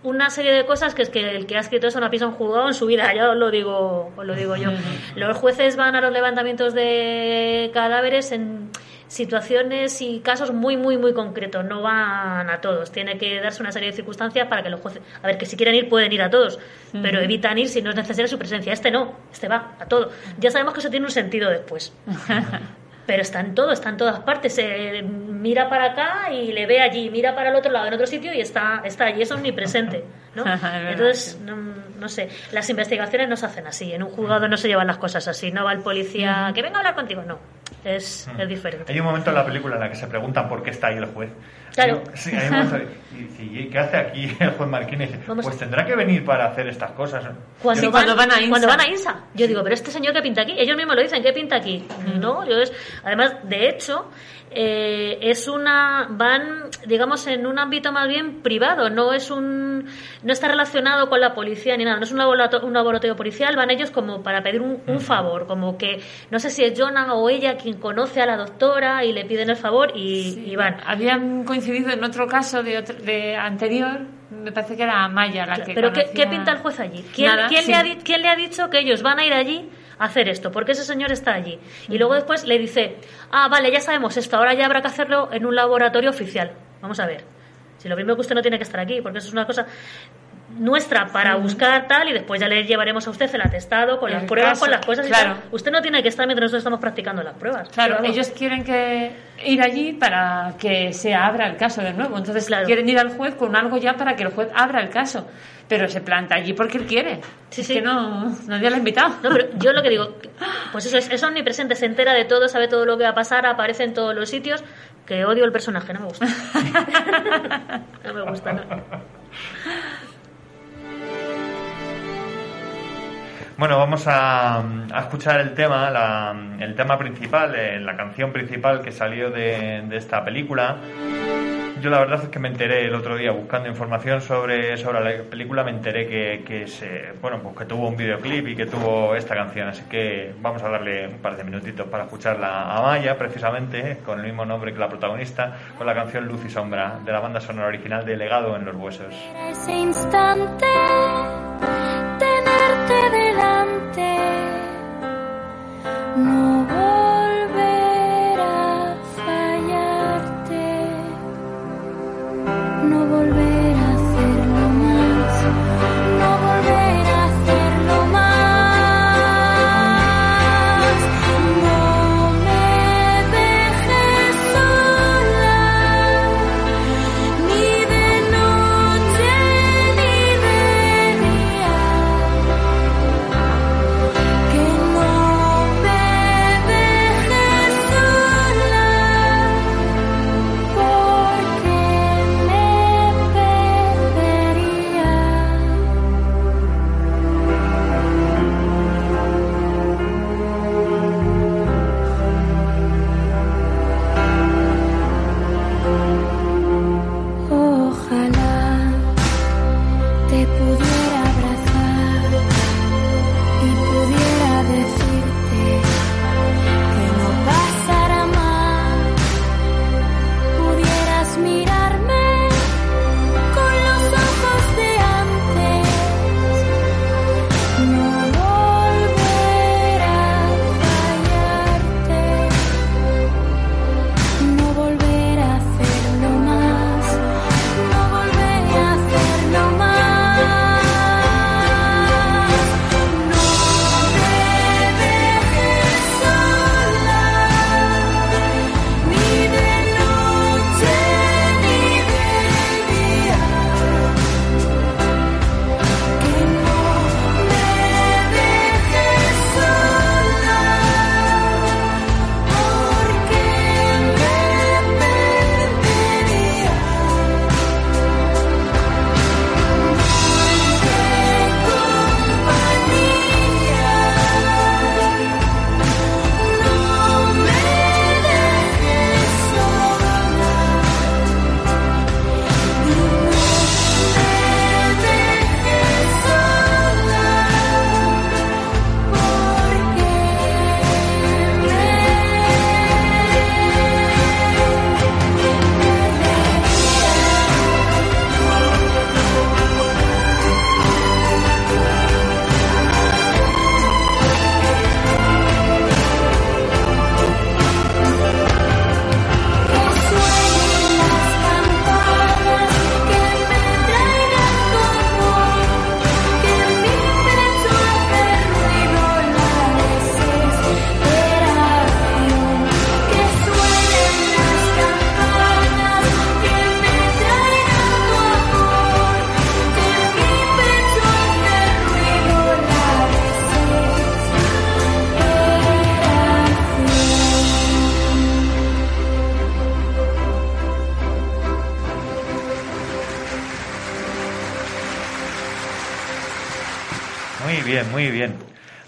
una serie de cosas que es que el que ha escrito eso no ha pisado un juzgado en su vida, ya os lo digo, os lo digo yo. Los jueces van a los levantamientos de cadáveres en situaciones y casos muy, muy, muy concretos, no van a todos. Tiene que darse una serie de circunstancias para que los jueces, a ver, que si quieren ir pueden ir a todos, pero evitan ir si no es necesaria su presencia. Este no, este va a todo. Ya sabemos que eso tiene un sentido después. Pero está en todo, está en todas partes. Eh, mira para acá y le ve allí, mira para el otro lado, en otro sitio y está, está allí, es omnipresente. ¿no? Entonces, no, no sé, las investigaciones no se hacen así. En un juzgado no se llevan las cosas así. No va el policía que venga a hablar contigo, no. Es, es diferente. Hay un momento en la película en la que se preguntan por qué está ahí el juez. Claro. Sí, hay un momento y dice, ¿y qué hace aquí el juez Vamos. pues tendrá que venir para hacer estas cosas. Cuando, Yo- van, cuando van a INSA. Yo digo, pero este señor que pinta aquí, ellos mismos lo dicen, ¿qué pinta aquí? No, yo es, además, de hecho, eh, es una, van, digamos, en un ámbito más bien privado, no es un, no está relacionado con la policía ni nada, no es un laboratorio, un laboratorio policial, van ellos como para pedir un, un favor, como que, no sé si es Jonah o ella quien conoce a la doctora y le piden el favor y, y van. Habían coincidido en otro caso de, otro- de anterior, me parece que era Maya la que Pero ¿qué, conocía- qué pinta el juez allí? ¿Quién, Nada, quién sí. le ha, di- quién le ha dicho que ellos van a ir allí hacer esto? Porque ese señor está allí. Y luego después le dice, ah, vale, ya sabemos esto, ahora ya habrá que hacerlo en un laboratorio oficial. Vamos a ver. Si lo primero que usted no tiene que estar aquí, porque eso es una cosa nuestra para buscar tal y después ya le llevaremos a usted el atestado con El las pruebas, caso, con las cosas y claro. tal. Usted no tiene que estar mientras nosotros estamos practicando las pruebas. Claro, ellos quieren que ir allí para que se abra el caso de nuevo. Entonces quieren ir al juez con algo ya para que el juez abra el caso. Pero se planta allí porque él quiere. es que no, nadie lo ha invitado. No, pero yo lo que digo, pues eso es, es omnipresente, se entera de todo, sabe todo lo que va a pasar, aparece en todos los sitios, que odio el personaje, no me gusta. no me gusta, no. Bueno, vamos a, escuchar el tema, el tema principal, eh, la canción principal que salió de, esta película. Yo la verdad es que me enteré el otro día buscando información sobre, sobre la película, me enteré que, bueno, pues que tuvo un videoclip y que tuvo esta canción, así que vamos a darle un par de minutitos para escucharla a Maya, precisamente, con el mismo nombre que la protagonista, con la canción Luz y Sombra, de la banda sonora original de Legado en los Huesos. て」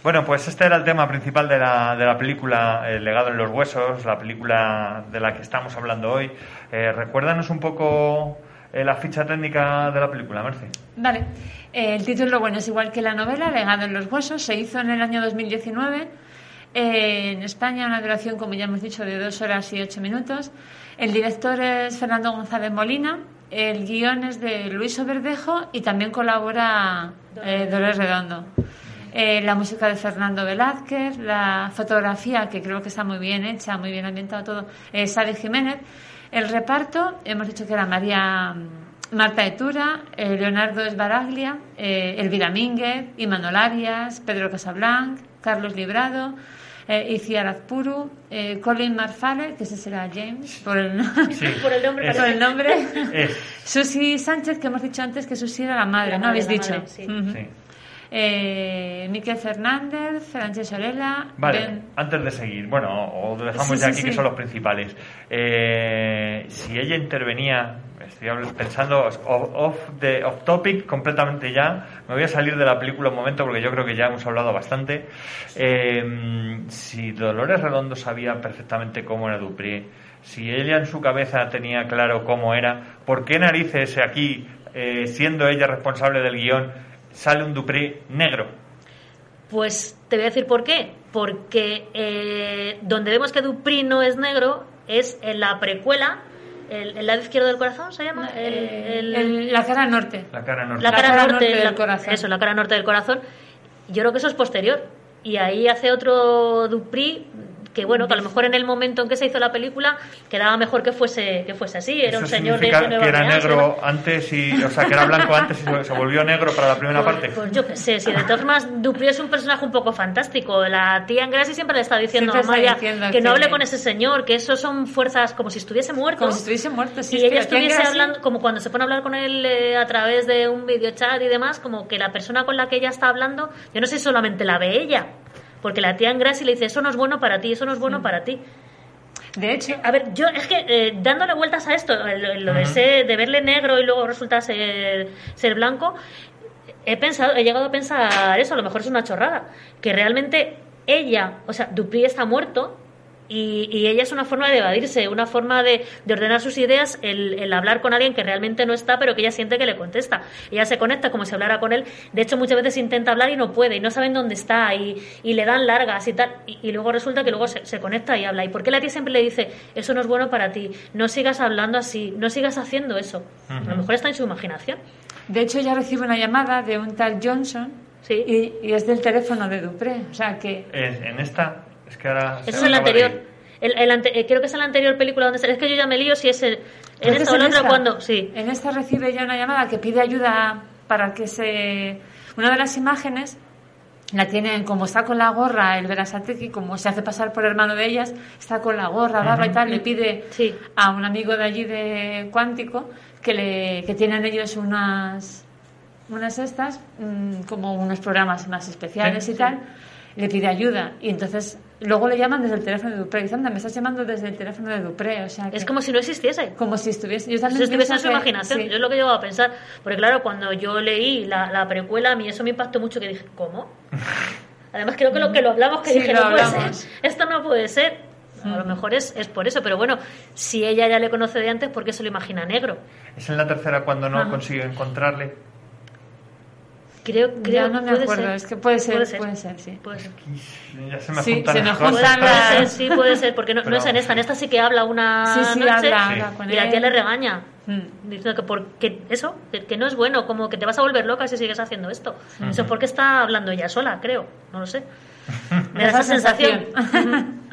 Bueno, pues este era el tema principal de la, de la película El legado en los huesos, la película de la que estamos hablando hoy. Eh, recuérdanos un poco eh, la ficha técnica de la película, Merce. Vale. Eh, el título, bueno, es igual que la novela, Legado en los huesos. Se hizo en el año 2019. Eh, en España, una duración, como ya hemos dicho, de dos horas y ocho minutos. El director es Fernando González Molina. El guion es de Luis Verdejo y también colabora Dolores Redondo. Eh, la música de Fernando Velázquez, la fotografía, que creo que está muy bien hecha, muy bien ambientado todo, es Sade Jiménez. El reparto, hemos dicho que era María mm, Marta Etura, eh, Leonardo Esbaraglia, eh, Elvira Mínguez, Imanol Arias, Pedro Casablanc, Carlos Librado, eh, Iciar Azpuru, eh, Colin Marfale, que ese será James, por el, Por el nombre por el nombre. Es. Susi Sánchez, que hemos dicho antes que Susi era la madre, La ¿no? madre, Habéis dicho. madre, sí. Sí. Eh, Miquel Fernández, Frances Orela, Vale, Ben- antes de seguir, bueno, o lo dejamos Sí, ya sí, aquí sí. que son los principales. Eh, si ella intervenía, estoy pensando off, the, off topic completamente ya, me voy a salir de la película un momento porque yo creo que ya hemos hablado bastante. Eh, si Dolores Redondo sabía perfectamente cómo era Dupré, si ella en su cabeza tenía claro cómo era, ¿por qué narices aquí, eh, siendo ella responsable del guion, sale un Dupré negro? Pues te voy a decir por qué. Porque eh, donde vemos que Dupri no es negro es en la precuela, el, el lado izquierdo del corazón se llama. El- Eh, el- el- la cara norte. La cara norte. la la cara, cara norte, norte del la- corazón. Eso, la cara norte del corazón. Yo creo que eso es posterior. Y ahí hace otro Dupri que bueno, que a lo mejor en el momento en que se hizo la película quedaba mejor que fuese que fuese así. Era Eso un señor de, Nueva que era negro antes y, o sea, que era blanco antes y se, volvió negro para la primera Pues, parte. pues yo qué sé, si de todas formas Dupri es un personaje un poco fantástico. La tía Gracie siempre le está diciendo a Maya diciendo que no hable con ese señor, que eso son fuerzas como si estuviese muerto. Como si estuviese muerto, sí, y ella estuviese hablando, como cuando se pone a hablar con él eh, a través de un videochat y demás, como que la persona con la que ella está hablando, yo no sé si solamente la ve ella, porque la tía Gracie le dice, eso no es bueno para ti, eso no es Mm. bueno para ti. De hecho, A ver, yo es que eh, dándole vueltas a esto, lo, de, ser- de verle negro y luego resulta ser, ser blanco, he pensado, he llegado a pensar eso, a lo mejor es una chorrada, que realmente ella, o sea, Dupri está muerto y, y ella es una forma de evadirse, una forma de, de ordenar sus ideas, el, el hablar con alguien que realmente no está, pero que ella siente que le contesta. Ella se conecta como si hablara con él. De hecho, muchas veces intenta hablar y no puede, y no saben dónde está, y, y le dan largas y tal. Y, y luego resulta que luego se, se conecta y habla. ¿Y por qué la tía siempre le dice, eso no es bueno para ti, no sigas hablando así, no sigas haciendo eso? A lo mejor está en su imaginación. de hecho ella recibe una llamada de un tal Johnson Sí. y, y es del teléfono de Dupré. O sea que en esta, es que ahora. Eso es el anterior. ir. El, el ante- eh, creo que es en la anterior película donde se- es que yo ya me lío si es el- en esta es o en otra cuando sí En esta recibe ya una llamada que pide ayuda para que se... Una de las imágenes la tienen como está con la gorra el Verasateki, como se hace pasar por hermano de ellas, está con la gorra, barba y tal, le pide Sí. a un amigo de allí de Cuántico que, le, que tienen ellos unas, unas estas, mm, como unos programas más especiales Sí, y tal, le pide ayuda y entonces luego le llaman desde el teléfono de Dupré y dice, anda, me estás llamando desde el teléfono de Dupré, o sea que- es como si no existiese como si estuviese yo si estuviese en su que- imaginación sí. yo es lo que llevo a pensar porque claro cuando yo leí la, la precuela a mí eso me impactó mucho que dije ¿cómo? además creo que lo que lo hablamos que Sí, dije no puede hablamos. ser esto no puede ser a lo mejor es, es por eso pero bueno si ella ya le conoce de antes ¿por qué se lo imagina negro? Es en la tercera cuando no Ajá. consigue encontrarle. Creo, creo ya no me puede acuerdo, ser. es que puede ser, puede puede ser, ser, sí. puede ser. Ya se me Sí, juntan se las cosas. juntan Puede las- ser, sí, puede ser, porque no, es en esta. En esta sí que habla una Sí, sí, noche habla, Sí. habla con y la él. tía le regaña. Mm. Diciendo que, por, que eso, que, que no es bueno, como que te vas a volver loca si sigues haciendo esto. Eso es porque está hablando ella sola, creo. No lo sé. Me da esa sensación.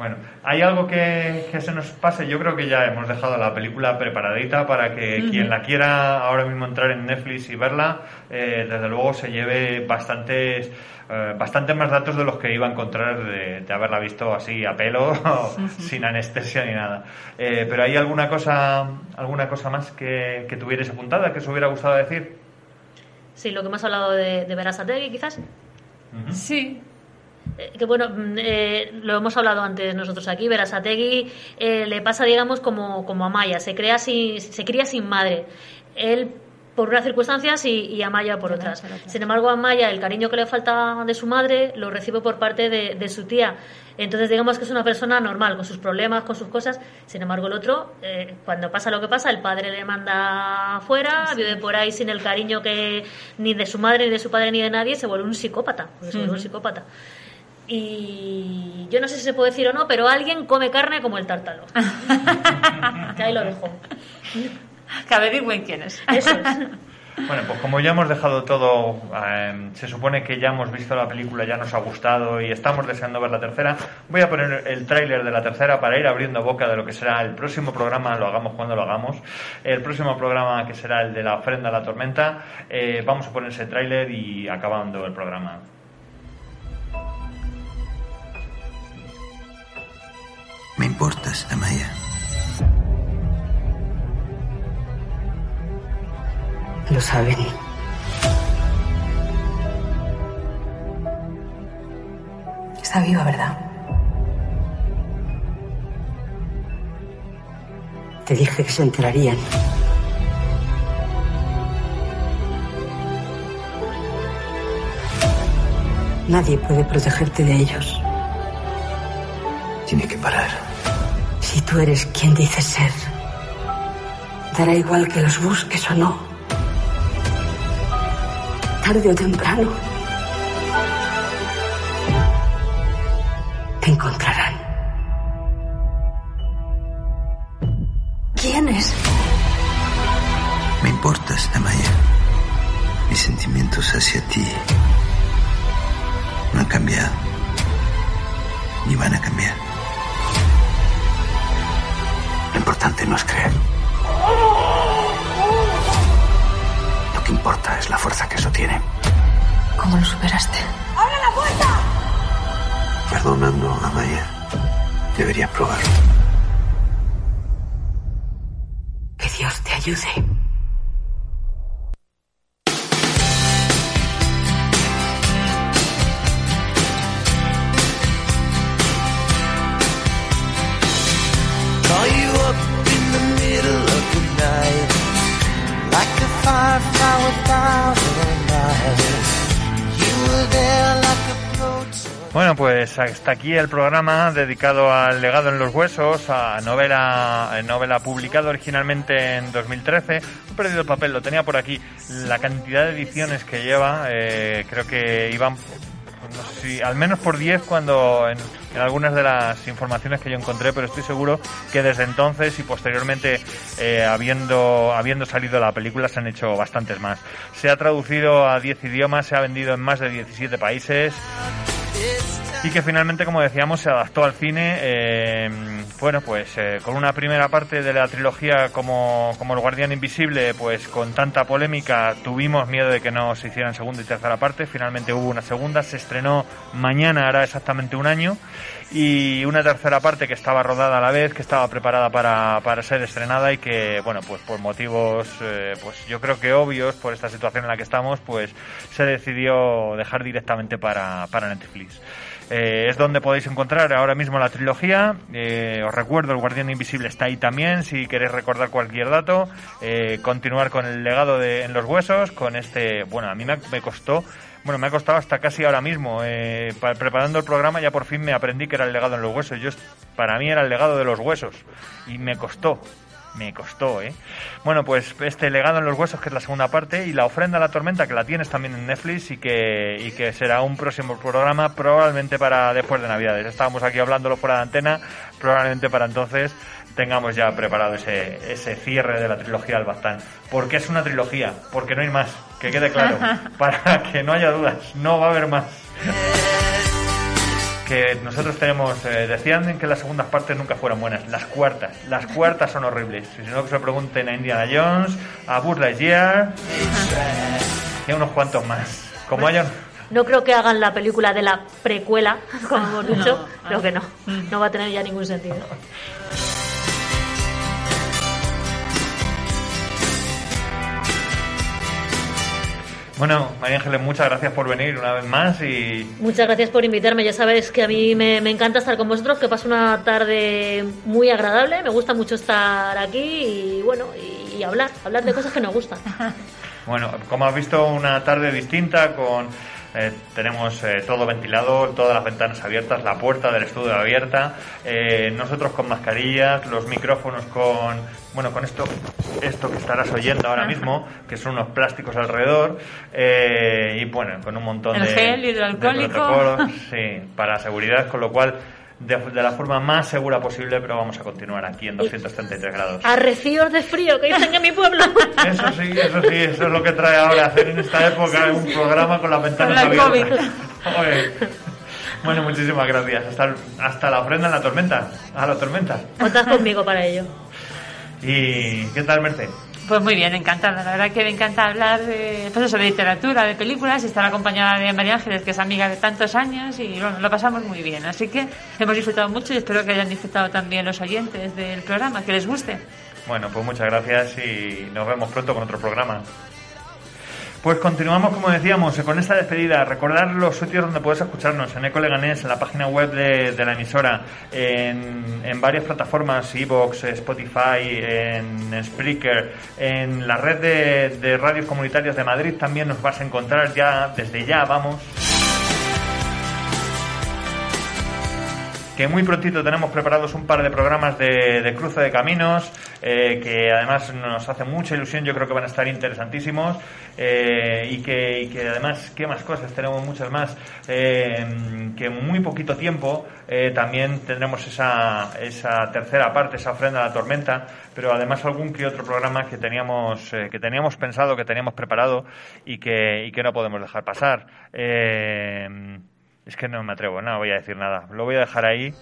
Bueno, ¿hay algo que, que se nos pase? Yo creo que ya hemos dejado la película preparadita para que quien la quiera ahora mismo entrar en Netflix y verla, eh, desde luego se lleve bastantes, eh, bastantes más datos de los que iba a encontrar de, de haberla visto así a pelo, sin anestesia ni nada. Eh, pero ¿hay alguna cosa, alguna cosa más que, que tuvierais apuntada, que os hubiera gustado decir? Sí, lo que hemos hablado de, de Berasategui, quizás. Sí, que bueno, mm, eh, lo hemos hablado antes nosotros aquí, Berasategui eh, le pasa, digamos, como, como a Maya, se, crea sin, se cría sin madre. Él por unas circunstancias y, y Amaya por otras. Sin embargo, Amaya, el cariño que le falta de su madre, lo recibe por parte de, de su tía. Entonces, digamos que es una persona normal, con sus problemas, con sus cosas. Sin embargo, el otro, eh, cuando pasa lo que pasa, el padre le manda afuera, vive por ahí sin el cariño que ni de su madre, ni de su padre, ni de nadie, se vuelve un psicópata. porque se vuelve un psicópata. Y yo no sé si se puede decir o no, pero alguien come carne como el tártalo. que ahí lo dejo. Que averigüen quién es. Eso es. Bueno, pues como ya hemos dejado todo, eh, se supone que ya hemos visto la película, ya nos ha gustado y estamos deseando ver la tercera, voy a poner el tráiler de la tercera para ir abriendo boca de lo que será el próximo programa, lo hagamos cuando lo hagamos, el próximo programa que será el de la ofrenda a la tormenta, eh, vamos a poner ese tráiler y acabando el programa. Me importas, Amaya. Lo saben. Está viva, ¿verdad? Te dije que se enterarían. Nadie puede protegerte de ellos. Tiene que parar. Si tú eres quien dices ser, dará igual que los busques o no. Tarde o temprano, te encontrarán. ¿Quién es? Me importas, Amaya. Mis sentimientos hacia ti no han cambiado. Ni van a cambiar. Lo importante no es creer. Lo que importa es la fuerza que eso tiene. ¿Cómo lo superaste? ¡Abre la puerta! Perdonando, Amaya. Debería probarlo. Que Dios te ayude. Middle of the night, like a firefly without a light. You were there like a. Bueno, pues hasta aquí el programa dedicado al legado en los huesos, a novela, novela publicada originalmente en 2013. He perdido el papel, lo tenía por aquí. La cantidad de ediciones que lleva, eh, creo que iban, no sé si, al menos por 10 cuando en, en algunas de las informaciones que yo encontré, pero estoy seguro que desde entonces y posteriormente, eh, habiendo, habiendo salido la película, se han hecho bastantes más. Se ha traducido a 10 idiomas, se ha vendido en más de 17 países y que finalmente, como decíamos, se adaptó al cine. eh, bueno, pues eh, con una primera parte de la trilogía como, como El Guardián Invisible, pues con tanta polémica tuvimos miedo de que no se hicieran segunda y tercera parte. Finalmente hubo una segunda, se estrenó mañana, hará exactamente un año. Y una tercera parte que estaba rodada a la vez, que estaba preparada para, para ser estrenada y que, bueno, pues por motivos, eh, pues yo creo que obvios, por esta situación en la que estamos, pues se decidió dejar directamente para, para Netflix. Eh, es donde podéis encontrar ahora mismo la trilogía. Eh, os recuerdo, El Guardián Invisible está ahí también, si queréis recordar cualquier dato. Eh, continuar con el legado de En los Huesos, con este, bueno, a mí me, me costó, bueno, me ha costado hasta casi ahora mismo. Eh, pa- preparando el programa ya por fin me aprendí que era el legado en los huesos. Yo, para mí era el legado de los huesos. Y me costó. Me costó, ¿eh? Bueno, pues este legado en los huesos, que es la segunda parte, y la ofrenda a la tormenta, que la tienes también en Netflix y que, y que será un próximo programa, probablemente para después de Navidades. Estábamos aquí hablándolo fuera de antena, probablemente para entonces tengamos ya preparado ese, ese cierre de la trilogía del Bastán. ¿Por qué es una trilogía? Porque no hay más, que quede claro, para que no haya dudas, no va a haber más que nosotros tenemos, eh, decían que las segundas partes nunca fueron buenas, las cuartas, las cuartas son horribles, si no que se lo pregunten a Indiana Jones, a Buzz Lightyear y a unos cuantos más. Como hayan... No creo que hagan la película de la precuela, como hemos dicho. No. Creo que no. No va a tener ya ningún sentido. Bueno, María Ángeles, muchas gracias por venir una vez más y Muchas gracias por invitarme. Ya sabes que a mí me, me encanta estar con vosotros, que paso una tarde muy agradable. Me gusta mucho estar aquí y bueno, y, y hablar, hablar de cosas que nos gustan. Bueno, como has visto, una tarde distinta con eh, tenemos eh, todo ventilado, todas las ventanas abiertas, la puerta del estudio abierta, eh, nosotros con mascarillas, los micrófonos con, bueno, con esto, esto que estarás oyendo ahora mismo, que son unos plásticos alrededor, eh, y bueno, con un montón El de, gel de hidroalcohólico. protocolos, sí, para seguridad, con lo cual de, de la forma más segura posible, pero vamos a continuar aquí en 233 grados. Arrecíos de frío que dicen en mi pueblo. Eso sí, eso sí, eso es lo que trae ahora hacer en esta época un programa con las ventanas Con la abiertas. Bueno, muchísimas gracias. Hasta, hasta la ofrenda en la tormenta. A la tormenta. Contad conmigo para ello. ¿Y qué tal, Merce? Pues muy bien, encantada. La verdad que me encanta hablar de, pues de literatura, de películas estar acompañada de María Ángeles, que es amiga de tantos años y bueno, lo pasamos muy bien. Así que hemos disfrutado mucho y espero que hayan disfrutado también los oyentes del programa, que les guste. Bueno, pues muchas gracias y nos vemos pronto con otro programa. Pues continuamos, como decíamos, con esta despedida. Recordar los sitios donde puedes escucharnos, en Eco Leganés, en la página web de, la emisora, en, en varias plataformas, Evox, Spotify, en Spreaker, en la red de, de radios comunitarias de Madrid también nos vas a encontrar ya, desde ya, vamos. Que muy prontito tenemos preparados un par de programas de, cruce de caminos, eh, que además nos hace mucha ilusión, yo creo que van a estar interesantísimos, eh, y, que, y que además, ¿qué más cosas? Tenemos muchas más, eh, que en muy poquito tiempo también tendremos esa, esa tercera parte, esa ofrenda a la tormenta, pero además algún que otro programa que teníamos, que teníamos pensado, que teníamos preparado y que, y que no podemos dejar pasar. Es que no me atrevo, no voy a decir nada. Lo voy a dejar ahí.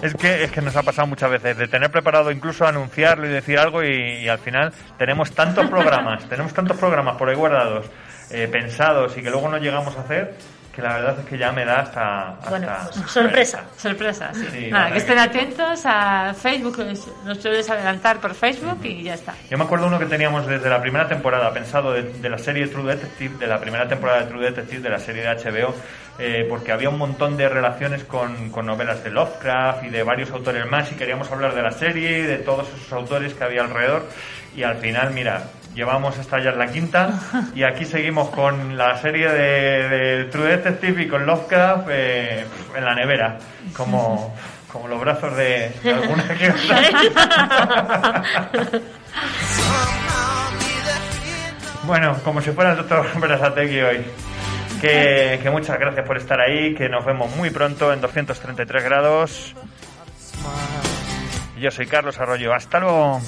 Es que, es que nos ha pasado muchas veces de tener preparado incluso anunciarlo y decir algo y, y al final tenemos tantos programas, tenemos tantos programas por ahí guardados, eh, pensados y que luego no llegamos a hacer, que la verdad es que ya me da hasta... hasta Bueno, sorpresa. Sorpresa, sí. Sí, Nada, que estén verdad atentos a Facebook, nos- sueles adelantar por Facebook y ya está. Yo me acuerdo uno que teníamos desde la primera temporada, pensado de, de la serie True Detective, de la primera temporada de True Detective, de la serie de HBO, eh, porque había un montón de relaciones con, con novelas de Lovecraft y de varios autores más, y queríamos hablar de la serie y de todos esos autores que había alrededor, y al final, mira, llevamos esta ya es la quinta, y aquí seguimos con la serie de, de True Detective y con Lovecraft eh, en la nevera, como, como los brazos de, alguna que otra. Bueno, como si fuera el doctor Berasategui hoy. Que, que muchas gracias por estar ahí, que nos vemos muy pronto en 233 grados. Yo soy Carlos Arroyo, hasta luego.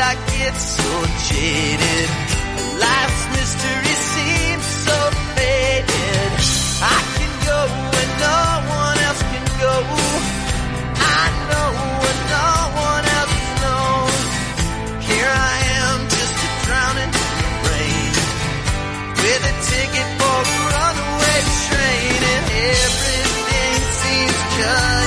did I get so jaded? Life's mystery seems so faded. I can go and no one else can go. I know and no one else knows. Here I am just a drowning in the rain with a ticket for a runaway train and everything seems just